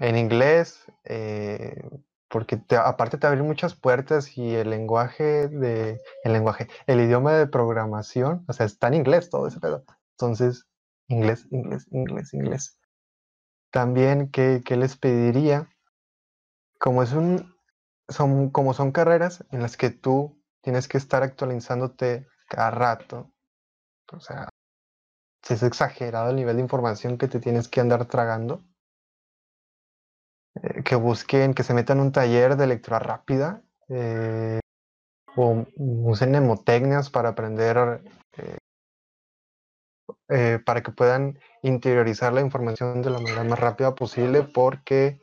Speaker 2: en inglés, eh, porque aparte te abre muchas puertas y el lenguaje de, el lenguaje, el idioma de programación, o sea, está en inglés todo ese pedo. Entonces, inglés, inglés, inglés, inglés. También, ¿qué, qué les pediría? Como es un, son, como son carreras en las que tú tienes que estar actualizándote cada rato, o sea, si es exagerado el nivel de información que te tienes que andar tragando, eh, que busquen, que se metan un taller de lectura rápida eh, o usen nemotecnias para aprender, eh, para que puedan interiorizar la información de la manera más rápida posible porque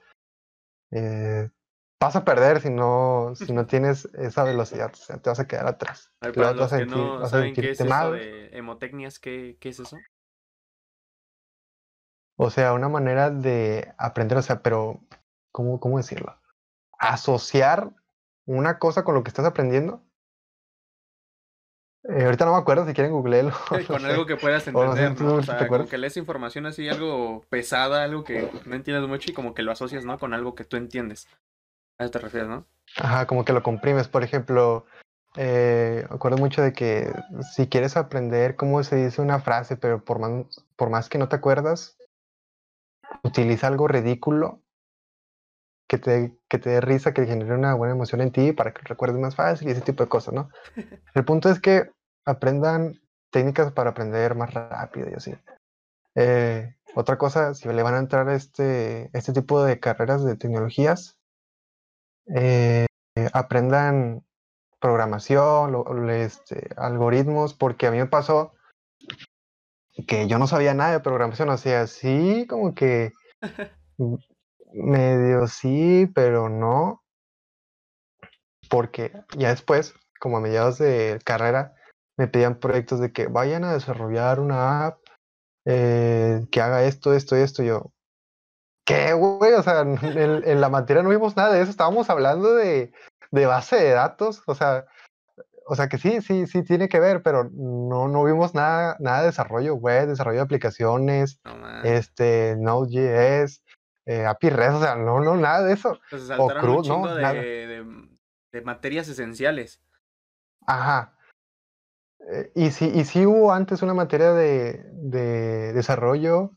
Speaker 2: vas a perder si no, si no tienes esa velocidad, o sea, te vas a quedar atrás.
Speaker 1: para los que no saben qué es eso de hemotecnias, ¿qué, ¿qué es eso?
Speaker 2: O sea, una manera de aprender, o sea, pero ¿cómo, cómo decirlo? Asociar una cosa con lo que estás aprendiendo. Eh, ahorita no me acuerdo si quieren googlearlo.
Speaker 1: con algo que puedas entender, ¿no? O sea, como que lees información así, algo pesada, algo que no entiendes mucho y como que lo asocias, ¿no? Con algo que tú entiendes. A eso te refieres, ¿no?
Speaker 2: Ajá, como que lo comprimes. Por ejemplo, eh, acuerdo mucho de que si quieres aprender cómo se dice una frase, pero por más, por más que no te acuerdas, utiliza algo ridículo que te, que te dé risa, que genere una buena emoción en ti para que lo recuerdes más fácil y ese tipo de cosas, ¿no? El punto es que aprendan técnicas para aprender más rápido y así. Eh, otra cosa, si le van a entrar este, este tipo de carreras de tecnologías, eh, aprendan programación, este, algoritmos, porque a mí me pasó que yo no sabía nada de programación, o sea, sí, como que Medio sí, pero no. Porque ya después, como a mediados de carrera, me pedían proyectos de que vayan a desarrollar una app eh, que haga esto, esto y esto. Y yo, ¿qué, güey? O sea, en, la materia no vimos nada de eso. Estábamos hablando de, de base de datos. O sea, o sea que sí, sí, sí tiene que ver, pero no, no vimos nada, nada de desarrollo web, desarrollo de aplicaciones, este, Node.js, eh, API REST, o sea, no, no, nada de eso.
Speaker 1: o CRUD, ¿no? De, de, materias esenciales.
Speaker 2: Ajá. Eh, y, sí, y sí hubo antes una materia de, de desarrollo,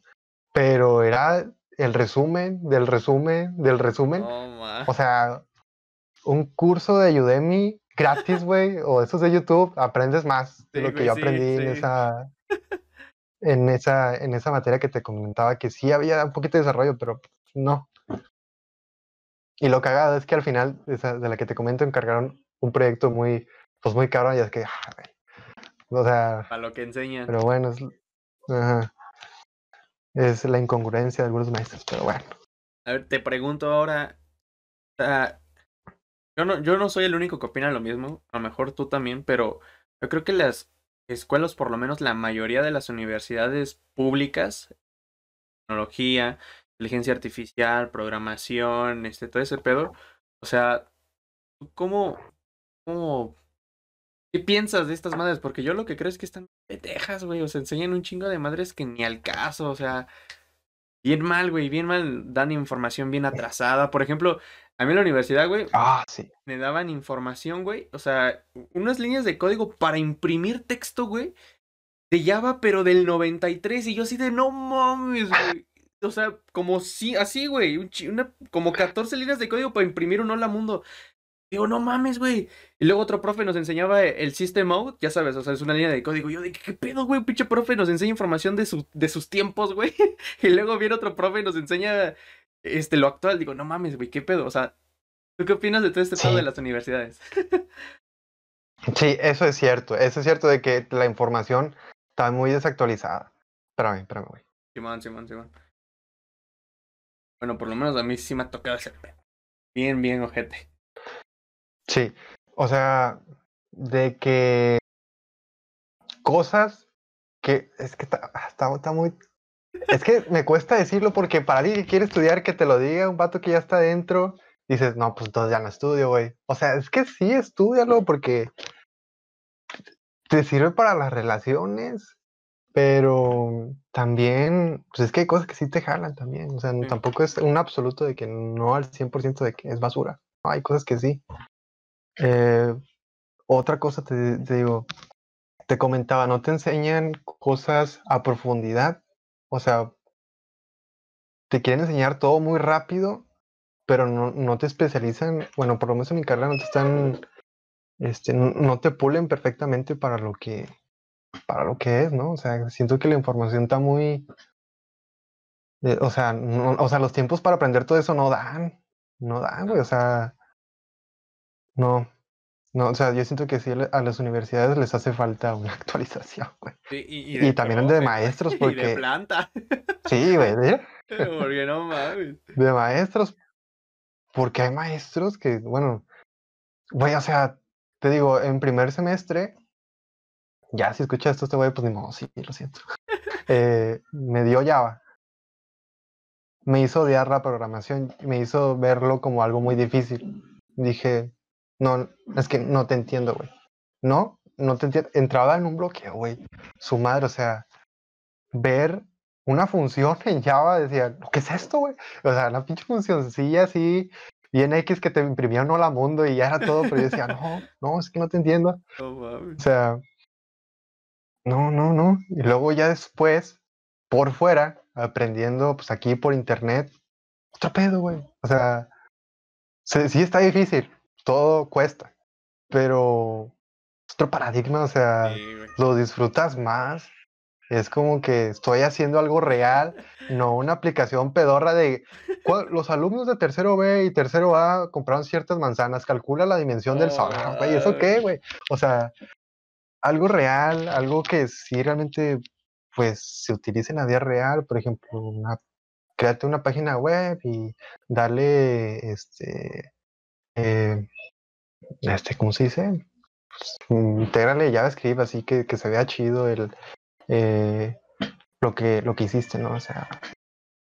Speaker 2: pero era el resumen del resumen del resumen. o sea, un curso de Udemy gratis, güey, o esos de YouTube, aprendes más de lo que yo aprendí en esa en esa, en esa materia que te comentaba que sí había un poquito de desarrollo, pero no. Y lo cagado es que al final, esa, de la que te comento, encargaron un proyecto muy, pues muy cabrón, y es que, ah, o sea...
Speaker 1: A lo que enseñan.
Speaker 2: Pero bueno, es, ajá, es la incongruencia de algunos maestros, pero bueno.
Speaker 1: A ver, te pregunto ahora, yo no, yo no soy el único que opina lo mismo, a lo mejor tú también, pero yo creo que las escuelas, por lo menos la mayoría de las universidades públicas, tecnología, inteligencia artificial, programación, este, todo ese pedo, o sea, ¿cómo, cómo, qué piensas de estas madres? Porque yo lo que creo es que están pendejas, güey, o sea, enseñan un chingo de madres que ni al caso, o sea, bien mal, güey, bien mal, dan información bien atrasada. Por ejemplo, a mí en la universidad, güey,
Speaker 2: Ah, sí.
Speaker 1: me daban información, güey, o sea, unas líneas de código para imprimir texto, güey, de Java, pero del 93, y yo así de, no mames, güey. O sea, como si, así, güey, un una, como 14 líneas de código para imprimir un hola mundo. Digo, no mames, güey. Y luego otro profe nos enseñaba el System Out, ya sabes, o sea, es una línea de código. Yo de, ¿qué pedo, güey? Pinche profe nos enseña información de, su, de sus tiempos, güey. Y luego viene otro profe y nos enseña este, lo actual. Digo, no mames, güey, ¿qué pedo? O sea, ¿tú qué opinas de todo este pedo
Speaker 2: Sí.
Speaker 1: de las universidades?
Speaker 2: Sí, eso es cierto. Eso es cierto de que la información está muy desactualizada. Espérame, espérame, güey.
Speaker 1: Simón, Simón, Simón. Bueno, por lo menos a mí sí me ha tocado ese pedo. Bien, bien, ojete.
Speaker 2: Sí, o sea, de que cosas que es que está, está, está muy... Es que me cuesta decirlo porque para alguien que quiere estudiar que te lo diga un vato que ya está dentro, dices, no, pues entonces ya no estudio, güey. O sea, es que sí, estudialo porque te sirve para las relaciones, pero también, pues es que hay cosas que sí te jalan también. O sea,
Speaker 1: Sí.
Speaker 2: tampoco es un absoluto de que no al 100% de que es basura. No, hay cosas que sí. Eh, otra cosa te, digo, te comentaba, no te enseñan cosas a profundidad. O sea, te quieren enseñar todo muy rápido, pero no, no te especializan. Bueno, por lo menos en mi carrera no te están, este, no, te pulen perfectamente para lo que, para lo que es, ¿no? O sea, siento que la información está muy, eh, o sea, o sea, los tiempos para aprender todo eso no dan, no dan, güey. O sea, no, no, o sea, yo siento que sí a las universidades les hace falta una actualización, güey.
Speaker 1: Sí, y,
Speaker 2: Y también de maestros,
Speaker 1: Y de
Speaker 2: porque-
Speaker 1: planta.
Speaker 2: Sí, güey, de,
Speaker 1: Porque no mames.
Speaker 2: de maestros, porque hay maestros que, bueno, güey, o sea, te digo, en primer semestre, ya si escuchas esto, este güey, pues ni modo, sí, lo siento. Eh, me dio Java. Me hizo odiar la programación, me hizo verlo como algo muy difícil. Dije, no, es que no te entiendo, güey. No, no te entiendo. Entraba en un bloqueo, güey. Su madre, o sea, ver una función en Java, decía, ¿qué es esto, güey? O sea, la pinche funcioncilla así, bien X que te imprimía un hola mundo y ya era todo, pero yo decía, no, no, es que no te entiendo.
Speaker 1: No.
Speaker 2: O sea, no, no, no. Y luego ya después, por fuera, aprendiendo, pues aquí por internet, otro pedo, güey. O sea, sí está difícil, todo cuesta, pero es otro paradigma, o sea,
Speaker 1: Sí,
Speaker 2: lo disfrutas más. Es como que estoy haciendo algo real, no una aplicación pedorra de "¿Cuál- los alumnos de tercero B y tercero A compraron ciertas manzanas, calcula la dimensión del sol. Güey, ¿eso qué, güey? O sea, algo real, algo que sí realmente pues se utilice en la vida real, por ejemplo, una, créate una página web y darle este eh, este, ¿cómo se dice? Pues, intégrale JavaScript así que, que se vea chido el eh, lo que lo que hiciste, ¿no? O sea,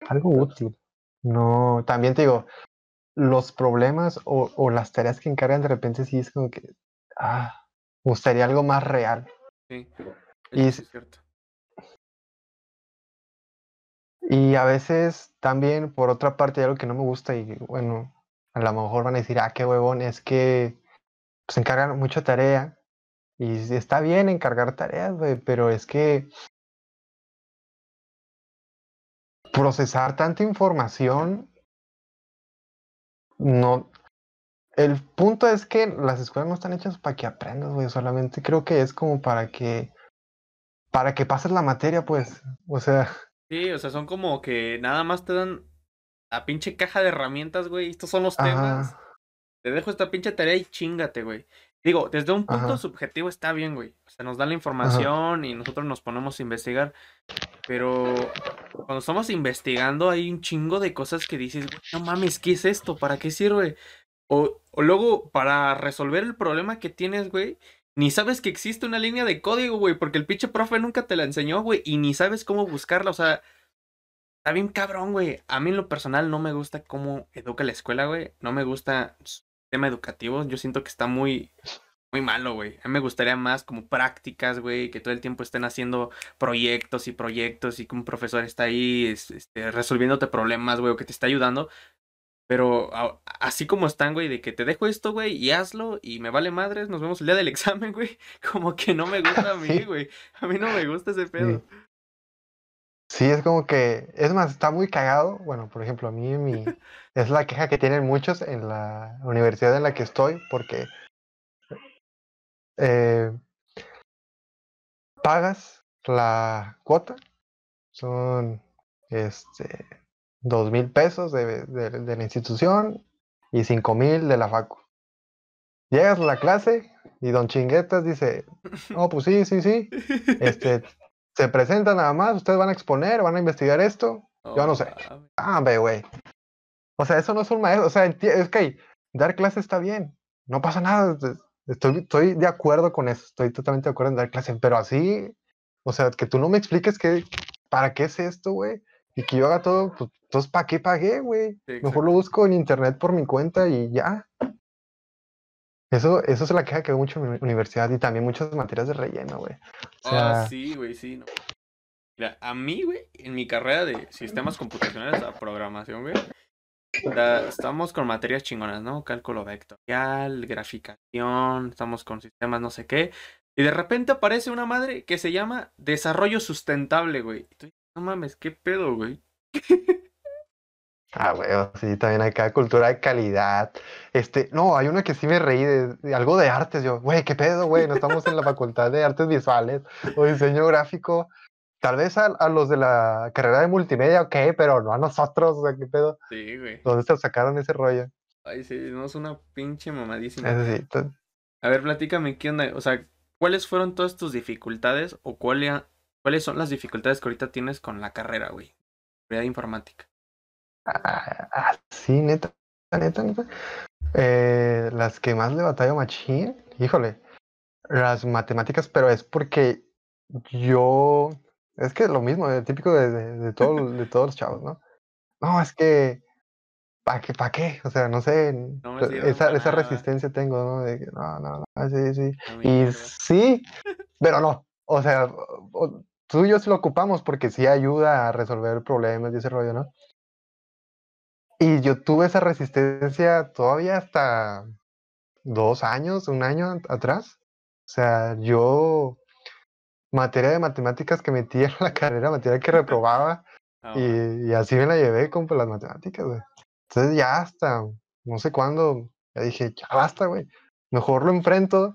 Speaker 2: algo útil. No, también te digo, los problemas o, o las tareas que encargan de repente sí es como que ah, gustaría algo más real.
Speaker 1: Sí.
Speaker 2: Y
Speaker 1: es cierto.
Speaker 2: Y a veces también, por otra parte, hay algo que no me gusta y bueno, a lo mejor van a decir, ah, qué huevón, es que pues encargan mucha tarea y está bien encargar tareas, güey, pero es que procesar tanta información no... El punto es que las escuelas no están hechas para que aprendas, güey, solamente creo que es como para que para que pases la materia, pues. O sea.
Speaker 1: Sí, o sea, son como que nada más te dan la pinche caja de herramientas, güey. Estos son los temas. Te dejo esta pinche tarea y chingate, güey. Digo, desde un punto subjetivo está bien, güey. O sea, nos da la información y nosotros nos ponemos a investigar. Pero cuando estamos investigando hay un chingo de cosas que dices, güey, no mames, ¿qué es esto? ¿Para qué sirve? O, o luego, para resolver el problema que tienes, güey, ni sabes que existe una línea de código, güey, porque el pinche profe nunca te la enseñó, güey, y ni sabes cómo buscarla, o sea, está bien cabrón, güey. A mí en lo personal no me gusta cómo educa la escuela, güey, no me gusta el tema educativo, yo siento que está muy, muy malo, güey. A mí me gustaría más como prácticas, güey, que todo el tiempo estén haciendo proyectos y proyectos y que un profesor está ahí este, resolviéndote problemas, güey, o que te está ayudando. Pero así como están, güey, de que te dejo esto, güey, y hazlo, y me vale madres, nos vemos el día del examen, güey. Como que no me gusta a mí, güey. A mí no me gusta ese pedo.
Speaker 2: Sí. Es como que, es más, está muy cagado. Bueno, por ejemplo, a mí mi, es la queja que tienen muchos en la universidad en la que estoy, porque eh, pagas la cuota, son este dos mil pesos de, de, la institución y cinco mil de la facu. Llegas a la clase y don Chinguetas dice, oh, pues sí, sí, sí. Este, se presenta nada más, ustedes van a exponer, van a investigar esto. Yo no sé. Ah, güey. O sea, eso no es un maestro. O sea, es que dar clase está bien. No pasa nada. Estoy, estoy de acuerdo con eso. Estoy totalmente de acuerdo en dar clase. Pero así, o sea, que tú no me expliques que, para qué es esto, güey y que yo haga todo, pues, entonces, ¿para qué pagué, güey? Mejor lo busco en internet por mi cuenta y ya. Eso, eso es la queja que hay mucho en mi universidad y también muchas materias de relleno, güey.
Speaker 1: O sea... sí, güey, sí. No. Mira, a mí, güey, en mi carrera de sistemas computacionales a programación, güey, estamos con materias chingonas, ¿no? Cálculo vectorial, graficación, estamos con sistemas no sé qué. Y de repente aparece una madre que se llama desarrollo sustentable, güey. No mames, qué pedo, güey.
Speaker 2: Ah, güey, sí, también acá cultura de calidad. Este, no, hay una que sí me reí de, algo de artes. Yo, güey, qué pedo, güey, no estamos en la facultad de artes visuales o diseño gráfico. Tal vez a, los de la carrera de multimedia, ok, pero no a nosotros, o sea, qué pedo.
Speaker 1: Sí, güey.
Speaker 2: ¿Dónde se sacaron ese rollo?
Speaker 1: Ay, sí, no es una pinche mamadísima. A ver, platícame, ¿qué onda? O sea, ¿cuáles fueron todas tus dificultades o cuál, ¿Cuáles son las dificultades que ahorita tienes con la carrera, güey? de informática.
Speaker 2: Ah, ah, sí, neta, neta, neta. Eh, las que más le batallo machín, híjole, las matemáticas, pero es porque yo, es que es lo mismo, es típico de, de, todo, de todos los chavos, ¿no? No, es que, ¿para qué? ¿Para qué? O sea, no sé, esa, esa resistencia tengo, ¿no? De que, no, no, no, sí, sí. y sí, pero no, o sea, tú y yo sí lo ocupamos porque sí ayuda a resolver problemas y ese rollo, ¿no? Y yo tuve esa resistencia todavía hasta dos años, un año atrás. O sea, yo, materia de matemáticas que metí en la carrera, materia que reprobaba, ah, y, así me la llevé con las matemáticas, güey. Entonces ya hasta, no sé cuándo, ya dije, ya basta, güey. Mejor lo enfrento,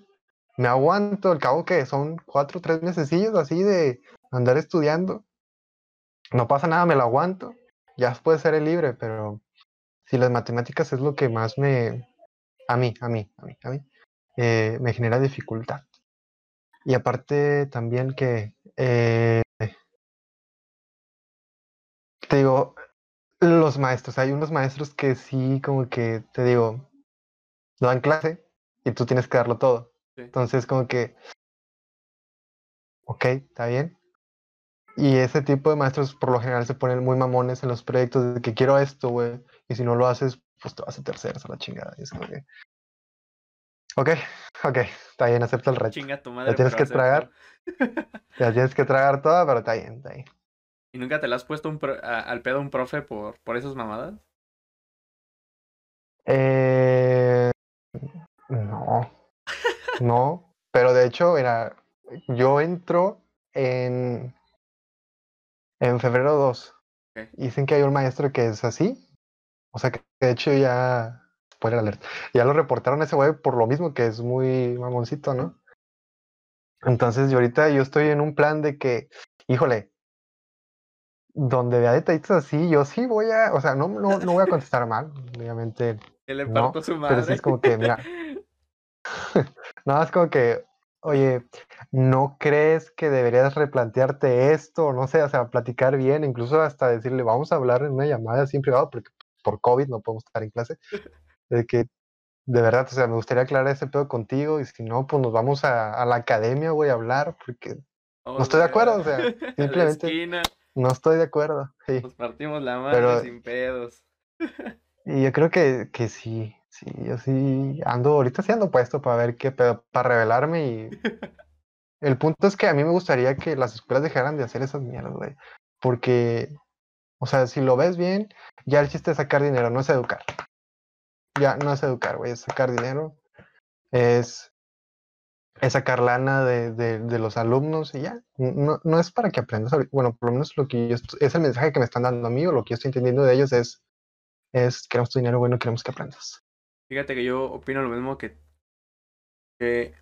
Speaker 2: me aguanto, al cabo que son cuatro o tres mesecillos así de andar estudiando. No pasa nada, me lo aguanto. Ya puede ser libre, pero si las matemáticas es lo que más me... A mí, a mí, a mí, a mí. Eh, me genera dificultad. Y aparte también que... Eh, te digo, los maestros, hay unos maestros que sí, como que, te digo, dan clase y tú tienes que darlo todo. Entonces, como que, ok, está bien, y ese tipo de maestros por lo general se ponen muy mamones en los proyectos de que quiero esto, güey. Y si no lo haces, pues te vas a terceras a la chingada. Y es como que. Ok, ok, está bien, acepta el reto.
Speaker 1: Chinga tu madre.
Speaker 2: Ya tienes que tragar. ya tienes que tragar toda, pero está bien, está bien.
Speaker 1: ¿Y nunca te la has puesto un al pedo un profe por, por esas mamadas?
Speaker 2: Eh. No. no. Pero de hecho, era. Yo entro en en febrero 2. Dicen que hay un maestro que es así. O sea que de hecho ya. Spoiler alert. Ya lo reportaron a ese güey por lo mismo que es muy mamoncito, ¿no? Entonces, yo ahorita yo estoy en un plan de que, híjole, donde vea detallitos así, yo sí voy a, o sea, no, no, no voy a contestar mal, obviamente.
Speaker 1: Que le
Speaker 2: No,
Speaker 1: parto su madre.
Speaker 2: pero sí es como que, mira, no, es como que, oye, ¿no crees que deberías replantearte esto? No sé, o sea, platicar bien, incluso hasta decirle, vamos a hablar en una llamada así en privado, porque por COVID no podemos estar en clase. De que, de verdad, o sea, me gustaría aclarar ese pedo contigo, y si no, pues nos vamos a, a la academia, güey, a hablar, porque
Speaker 1: Vamos
Speaker 2: no estoy de acuerdo, o sea, simplemente no estoy de acuerdo. Sí.
Speaker 1: nos partimos la
Speaker 2: Pero-
Speaker 1: sin pedos.
Speaker 2: Y yo creo que, que sí, sí, yo sí ando, ahorita sí ando puesto para ver qué pedo, para revelarme y el punto es que a mí me gustaría que las escuelas dejaran de hacer esas mierdas, güey, porque, o sea, si lo ves bien, ya el chiste es sacar dinero, no es educar. Ya no es educar, güey, es sacar dinero, es, es sacar lana de, de, de los alumnos y ya, no, no es para que aprendas, bueno, por lo menos lo que yo, es el mensaje que me están dando a mí o lo que yo estoy entendiendo de ellos es es queremos tu dinero, bueno, queremos que aprendas.
Speaker 1: Fíjate que yo opino lo mismo que, que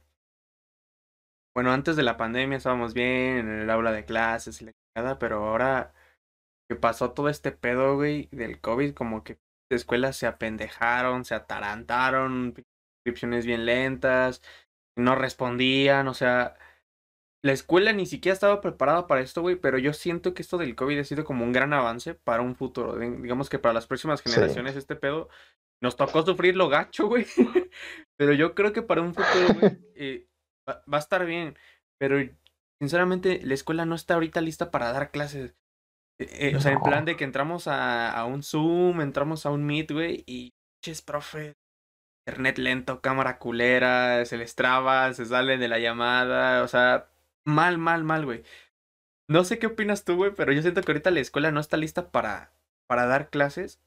Speaker 1: bueno, antes de la pandemia estábamos bien en el aula de clases y la chingada, pero ahora que pasó todo este pedo, güey, del COVID, como que las escuelas se apendejaron, se atarantaron, inscripciones bien lentas, no respondían, o sea, la escuela ni siquiera estaba preparada para esto, güey, pero yo siento que esto del COVID ha sido como un gran avance para un futuro. Di- Digamos que para las próximas
Speaker 2: Sí.
Speaker 1: generaciones este pedo nos tocó sufrir lo gacho, güey. Pero yo creo que para un futuro, güey, eh, va, va a estar bien. Pero sinceramente, la escuela no está ahorita lista para dar clases. Eh, eh, o sea, en plan de que entramos a, a un Zoom, entramos a un Meet, güey, y ches, profe, internet lento, cámara culera, se les traba, se salen de la llamada, o sea, mal, mal, mal, güey. No sé qué opinas tú, güey, pero yo siento que ahorita la escuela no está lista para, para dar clases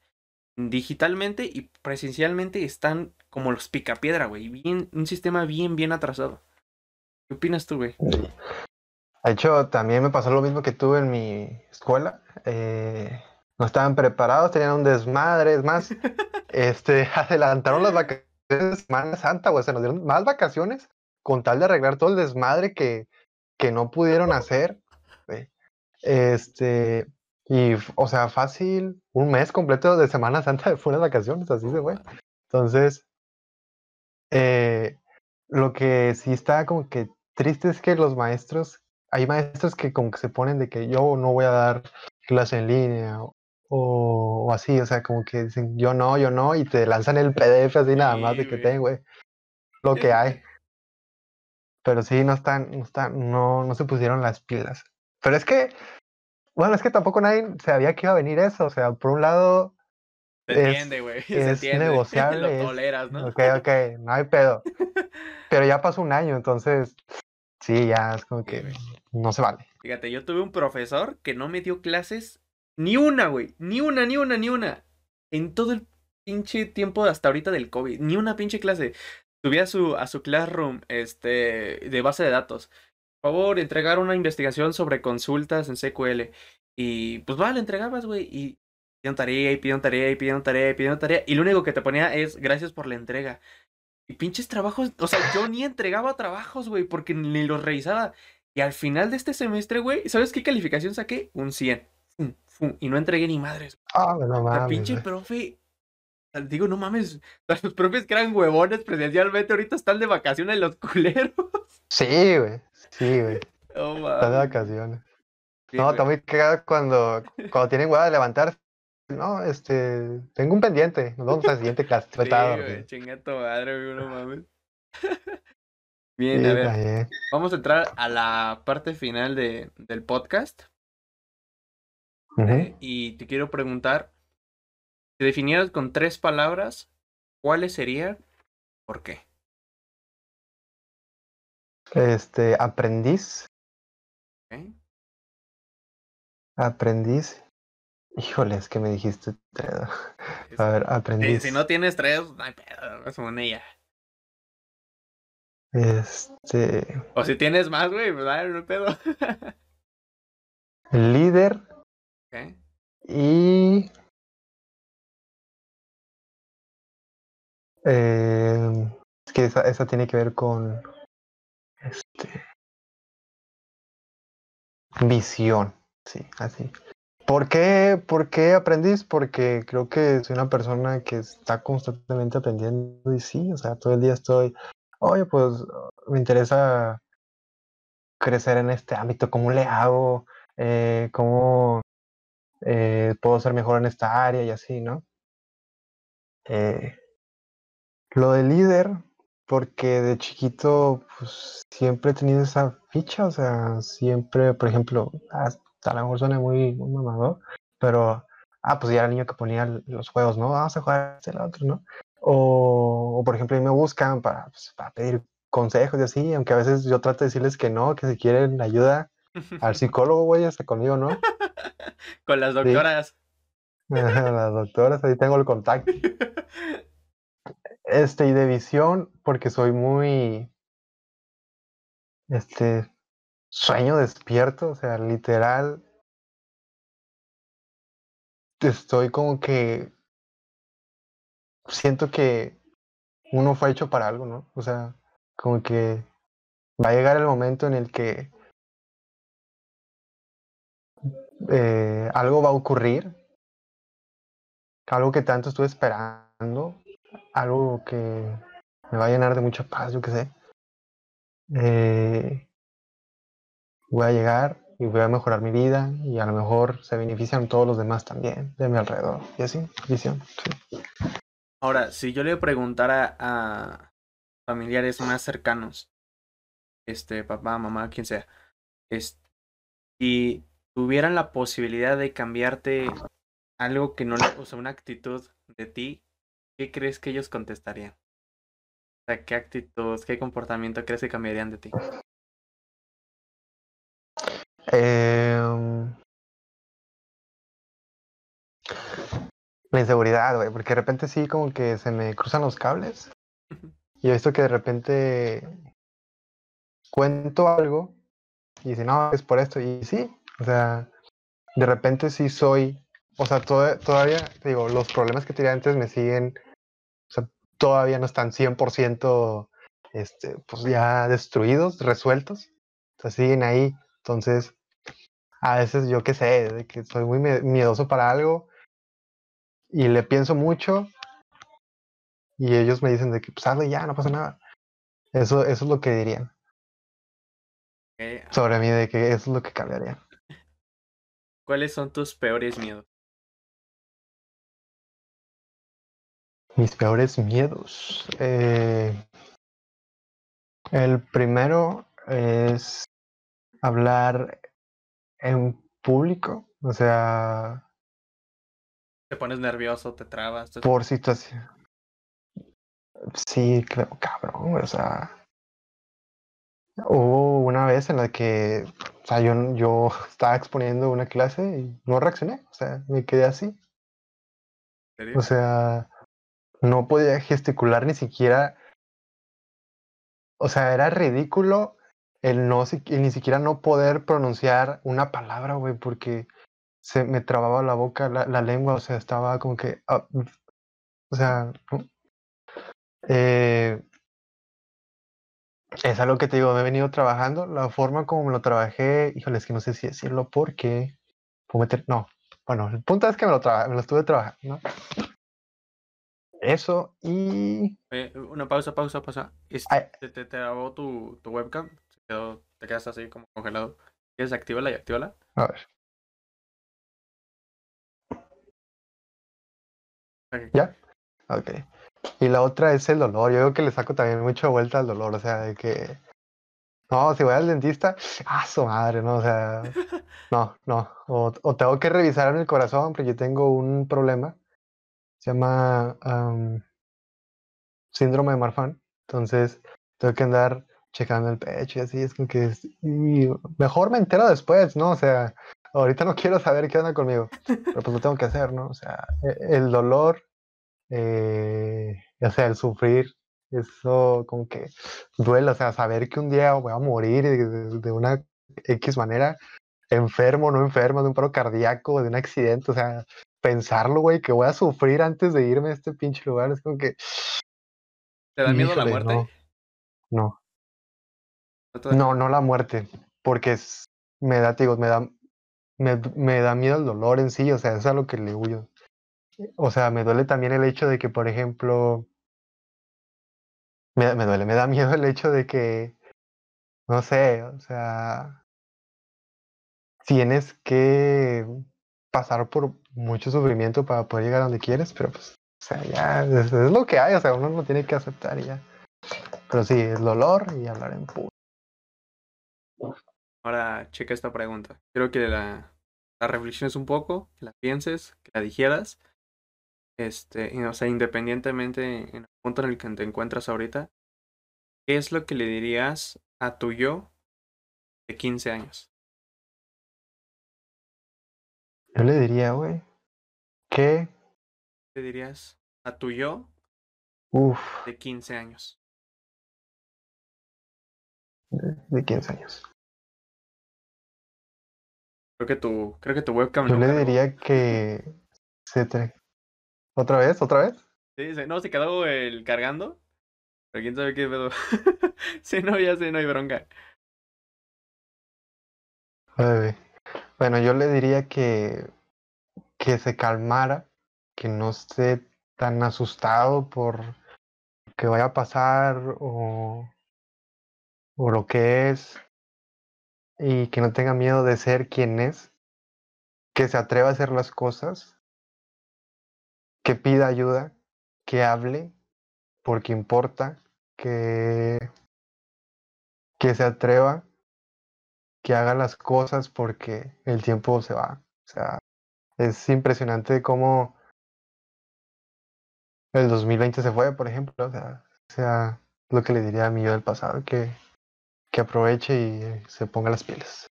Speaker 1: digitalmente y presencialmente están como los picapiedra, güey, bien, un sistema bien, bien atrasado. ¿Qué opinas tú, güey?
Speaker 2: De hecho, también me pasó lo mismo que tú en mi escuela. eh, no estaban preparados, tenían un desmadre. Es más, este, adelantaron las vacaciones de Semana Santa, güey. Se nos dieron más vacaciones con tal de arreglar todo el desmadre que, que no pudieron hacer. Este, y, o sea, fácil, un mes completo de Semana Santa fue unas vacaciones, así se fue. Entonces, eh, lo que sí está como que triste es que los maestros, hay maestros que como que se ponen de que yo no voy a dar clase en línea o, o así, o sea, como que dicen yo no, yo no, y te lanzan el PDF así nada más de que
Speaker 1: güey.
Speaker 2: ten, güey, lo que hay. Pero sí, no están, no están, no, no se pusieron las pilas. Pero es que, bueno, es que tampoco nadie sabía que iba a venir eso, o sea, por un lado,
Speaker 1: Se
Speaker 2: Es-
Speaker 1: entiende, güey. Se
Speaker 2: es
Speaker 1: entiende.
Speaker 2: negociable,
Speaker 1: Lo
Speaker 2: es-
Speaker 1: toleras, ¿no?
Speaker 2: ok, ok, no hay pedo. Pero ya pasó un año, entonces, sí, ya es como que no se vale.
Speaker 1: Fíjate, yo tuve un profesor que no me dio clases ni una, güey. Ni una, ni una, ni una. En todo el pinche tiempo hasta ahorita del COVID. Ni una pinche clase. Subí a su, a su classroom este, de base de datos. Por favor, entregar una investigación sobre consultas en SQL. Y pues va, le entregabas, güey. Y pidieron tarea, y pidieron tarea, y pidieron tarea, y pidieron tarea. Y lo único que te ponía es gracias por la entrega. Y pinches trabajos, o sea, yo ni entregaba trabajos, güey, porque ni los revisaba. Y al final de este semestre, güey, ¿sabes qué calificación saqué? Un 100. Fum, fum, y no entregué ni madres.
Speaker 2: Ah, no
Speaker 1: La
Speaker 2: mames.
Speaker 1: pinche
Speaker 2: güey.
Speaker 1: profe. Digo, no mames. Los profes que eran huevones presencialmente ahorita están de vacaciones los culeros.
Speaker 2: Sí, güey. Sí, güey. Están de vacaciones.
Speaker 1: Sí,
Speaker 2: No,
Speaker 1: güey.
Speaker 2: está muy cagado cuando, cuando tienen hueva de levantar. No, este, tengo un pendiente. Nos vamos a la siguiente clase.
Speaker 1: Sí,
Speaker 2: Vetado,
Speaker 1: güey,
Speaker 2: güey.
Speaker 1: chinga tu madre, güey, no mames.
Speaker 2: Sí,
Speaker 1: Bien, a ver, vamos a entrar a la parte final de, del podcast. Eh, y te quiero preguntar, si definieras con tres palabras, ¿cuáles serían? ¿Por qué?
Speaker 2: Este, aprendiz. Aprendiz. Híjole, es que me dijiste. tres.
Speaker 1: Es-
Speaker 2: A ver, aprendiz.
Speaker 1: si no tienes tres, no hay pedo, es una.
Speaker 2: Este,
Speaker 1: O si tienes más, güey, pues dale, no hay pedo.
Speaker 2: líder y. eh, es que esa, esa tiene que ver con. Este. visión, sí, así. ¿Por qué, ¿Por qué aprendiz? Porque creo que soy una persona que está constantemente aprendiendo y sí, o sea, todo el día estoy, oye, pues me interesa crecer en este ámbito, ¿cómo le hago? Eh, ¿Cómo eh, puedo ser mejor en esta área y así, ¿no? Eh, lo de líder, porque de chiquito pues, siempre he tenido esa ficha, o sea, siempre, por ejemplo, a lo mejor suena muy, muy mamador, pero, ah, pues ya era el niño que ponía los juegos, ¿no? Vamos a jugar este el otro, ¿no? O, por ejemplo, a mí me buscan para, pues, para pedir consejos y así, aunque a veces yo trato de decirles que no, que si quieren ayuda al psicólogo, güey, hasta conmigo, ¿no?
Speaker 1: Con las doctoras.
Speaker 2: las doctoras, ahí tengo el contacto. Este, y de visión, porque soy muy, este, sueño despierto, o sea, literal. Estoy como que siento que uno fue hecho para algo, ¿no? O sea, como que va a llegar el momento en el que eh, algo va a ocurrir, algo que tanto estuve esperando, algo que me va a llenar de mucha paz, yo qué sé. Eh, voy a llegar y voy a mejorar mi vida y a lo mejor se benefician todos los demás también de mi alrededor. Y así, visión.
Speaker 1: Ahora, si yo le preguntara a familiares más cercanos, este, papá, mamá, quien sea, este, y tuvieran la posibilidad de cambiarte algo que no o sea, una actitud de ti, ¿qué crees que ellos contestarían? O sea, ¿qué actitud, qué comportamiento crees que cambiarían de ti?
Speaker 2: Eh, la inseguridad, güey, porque de repente sí como que se me cruzan los cables. Y he visto que de repente cuento algo y dice, no, es por esto. Y sí, o sea, de repente sí soy, o sea, todavía, digo, los problemas que tenía antes me siguen, todavía no están 100% este, pues ya destruidos, resueltos. O sea, siguen ahí. Entonces, a veces yo qué sé, de que soy muy miedoso para algo y le pienso mucho y ellos me dicen de que pues hazlo ya, no pasa nada. Eso, eso es lo que dirían. Sobre mí, de que eso es lo que cambiaría.
Speaker 1: ¿Cuáles son tus peores miedos?
Speaker 2: Mis peores miedos. Eh, el primero es hablar en público, o sea...
Speaker 1: Te pones nervioso, te trabas.
Speaker 2: Por situación. Sí, claro, cabrón, o sea... Hubo una vez en la que, o sea, yo, yo estaba exponiendo una clase y no reaccioné, o sea, me quedé así. O sea, no podía gesticular ni siquiera. O sea, era ridículo el no ni siquiera no poder pronunciar una palabra, güey, porque se me trababa la boca, la, lengua, o sea, estaba como que, ah, o sea, eh, es algo que te digo, me he venido trabajando, la forma como me lo trabajé, híjole, es que no sé si decirlo porque, no, bueno, el punto es que me lo, me lo estuve trabajando, ¿no? Eso y...
Speaker 1: una pausa, pausa, pausa. Este, te, te, trabó tu, tu webcam te quedas así como congelado. ¿Quieres actívala y actívala?
Speaker 2: A ver. ¿Ya? Ok. Y la otra es el dolor. Yo creo que le saco también mucha vuelta al dolor. O sea, de que. No, si voy al dentista, ¡ah, su madre! No, o sea. No, no. O, o tengo que revisar en el corazón porque yo tengo un problema. Se llama síndrome de Marfan. Entonces, tengo que andar checando el pecho y así, es como que mejor me entero después, ¿no? O sea, ahorita no quiero saber qué onda conmigo, pero pues lo tengo que hacer, ¿no? O sea, e, el dolor, eh, o sea, el sufrir, eso como que duele, o sea, saber que un día voy a morir de, una X manera, enfermo, no enfermo, de un paro cardíaco, de un accidente, o sea, pensarlo, güey, que voy a sufrir antes de irme a este pinche lugar, es como que...
Speaker 1: ¿Te da miedo la muerte?
Speaker 2: no. No, no la muerte, porque es, me da, digo, me da, me, me da miedo el dolor en sí, o sea, eso es a lo que le huyo. O sea, me duele también el hecho de que, por ejemplo, me, me duele, me da miedo el hecho de que, no sé, o sea, tienes que pasar por mucho sufrimiento para poder llegar a donde quieres, pero pues, o sea, ya es, lo que hay, o sea, uno lo tiene que aceptar y ya. Pero sí, el dolor y hablar en público.
Speaker 1: Ahora checa esta pregunta. Quiero que la, la reflexiones un poco, que la pienses, que la digieras. Este, o sea, independientemente en el punto en el que te encuentras ahorita, ¿qué es lo que le dirías a tu yo de 15 años?
Speaker 2: Yo le diría, güey, que,
Speaker 1: ¿Qué dirías a tu yo
Speaker 2: uff,
Speaker 1: de 15 años?
Speaker 2: de, de 15 años.
Speaker 1: Creo que tu, creo que tu webcam
Speaker 2: Yo
Speaker 1: no
Speaker 2: le diría que se tre- ¿Otra vez? ¿Otra vez?
Speaker 1: Sí, se- no, se quedó el cargando. Pero quién sabe qué pedo. sí, no, ya sé, no hay bronca.
Speaker 2: Ay, Bueno, yo le diría que, que se calmara, que no esté tan asustado por que vaya a pasar o, o lo que es, y que no tenga miedo de ser quien es, que se atreva a hacer las cosas, que pida ayuda, que hable, porque importa, que, que se atreva, que haga las cosas porque el tiempo se va. O sea, es impresionante cómo el 2020 se fue, por ejemplo. O sea, sea lo que le diría a mi yo del pasado, que, que aproveche y se ponga las pilas.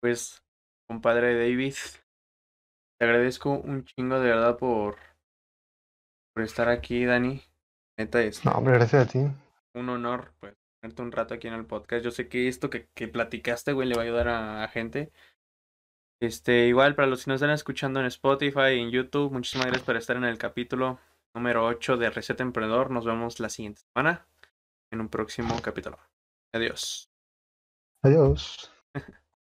Speaker 1: Pues, compadre David, te agradezco un chingo de verdad por, por estar aquí, Dani. Neta, es
Speaker 2: No, hombre, gracias a ti.
Speaker 1: un honor, pues, tenerte un rato aquí en el podcast. Yo sé que esto que, que platicaste, güey, le va a ayudar a, a gente. Este, igual, para los que nos están escuchando en Spotify y en YouTube, muchísimas gracias por estar en el capítulo número 8 de Receta Emprendedor. Nos vemos la siguiente semana en un próximo capítulo. Adiós.
Speaker 2: Adiós.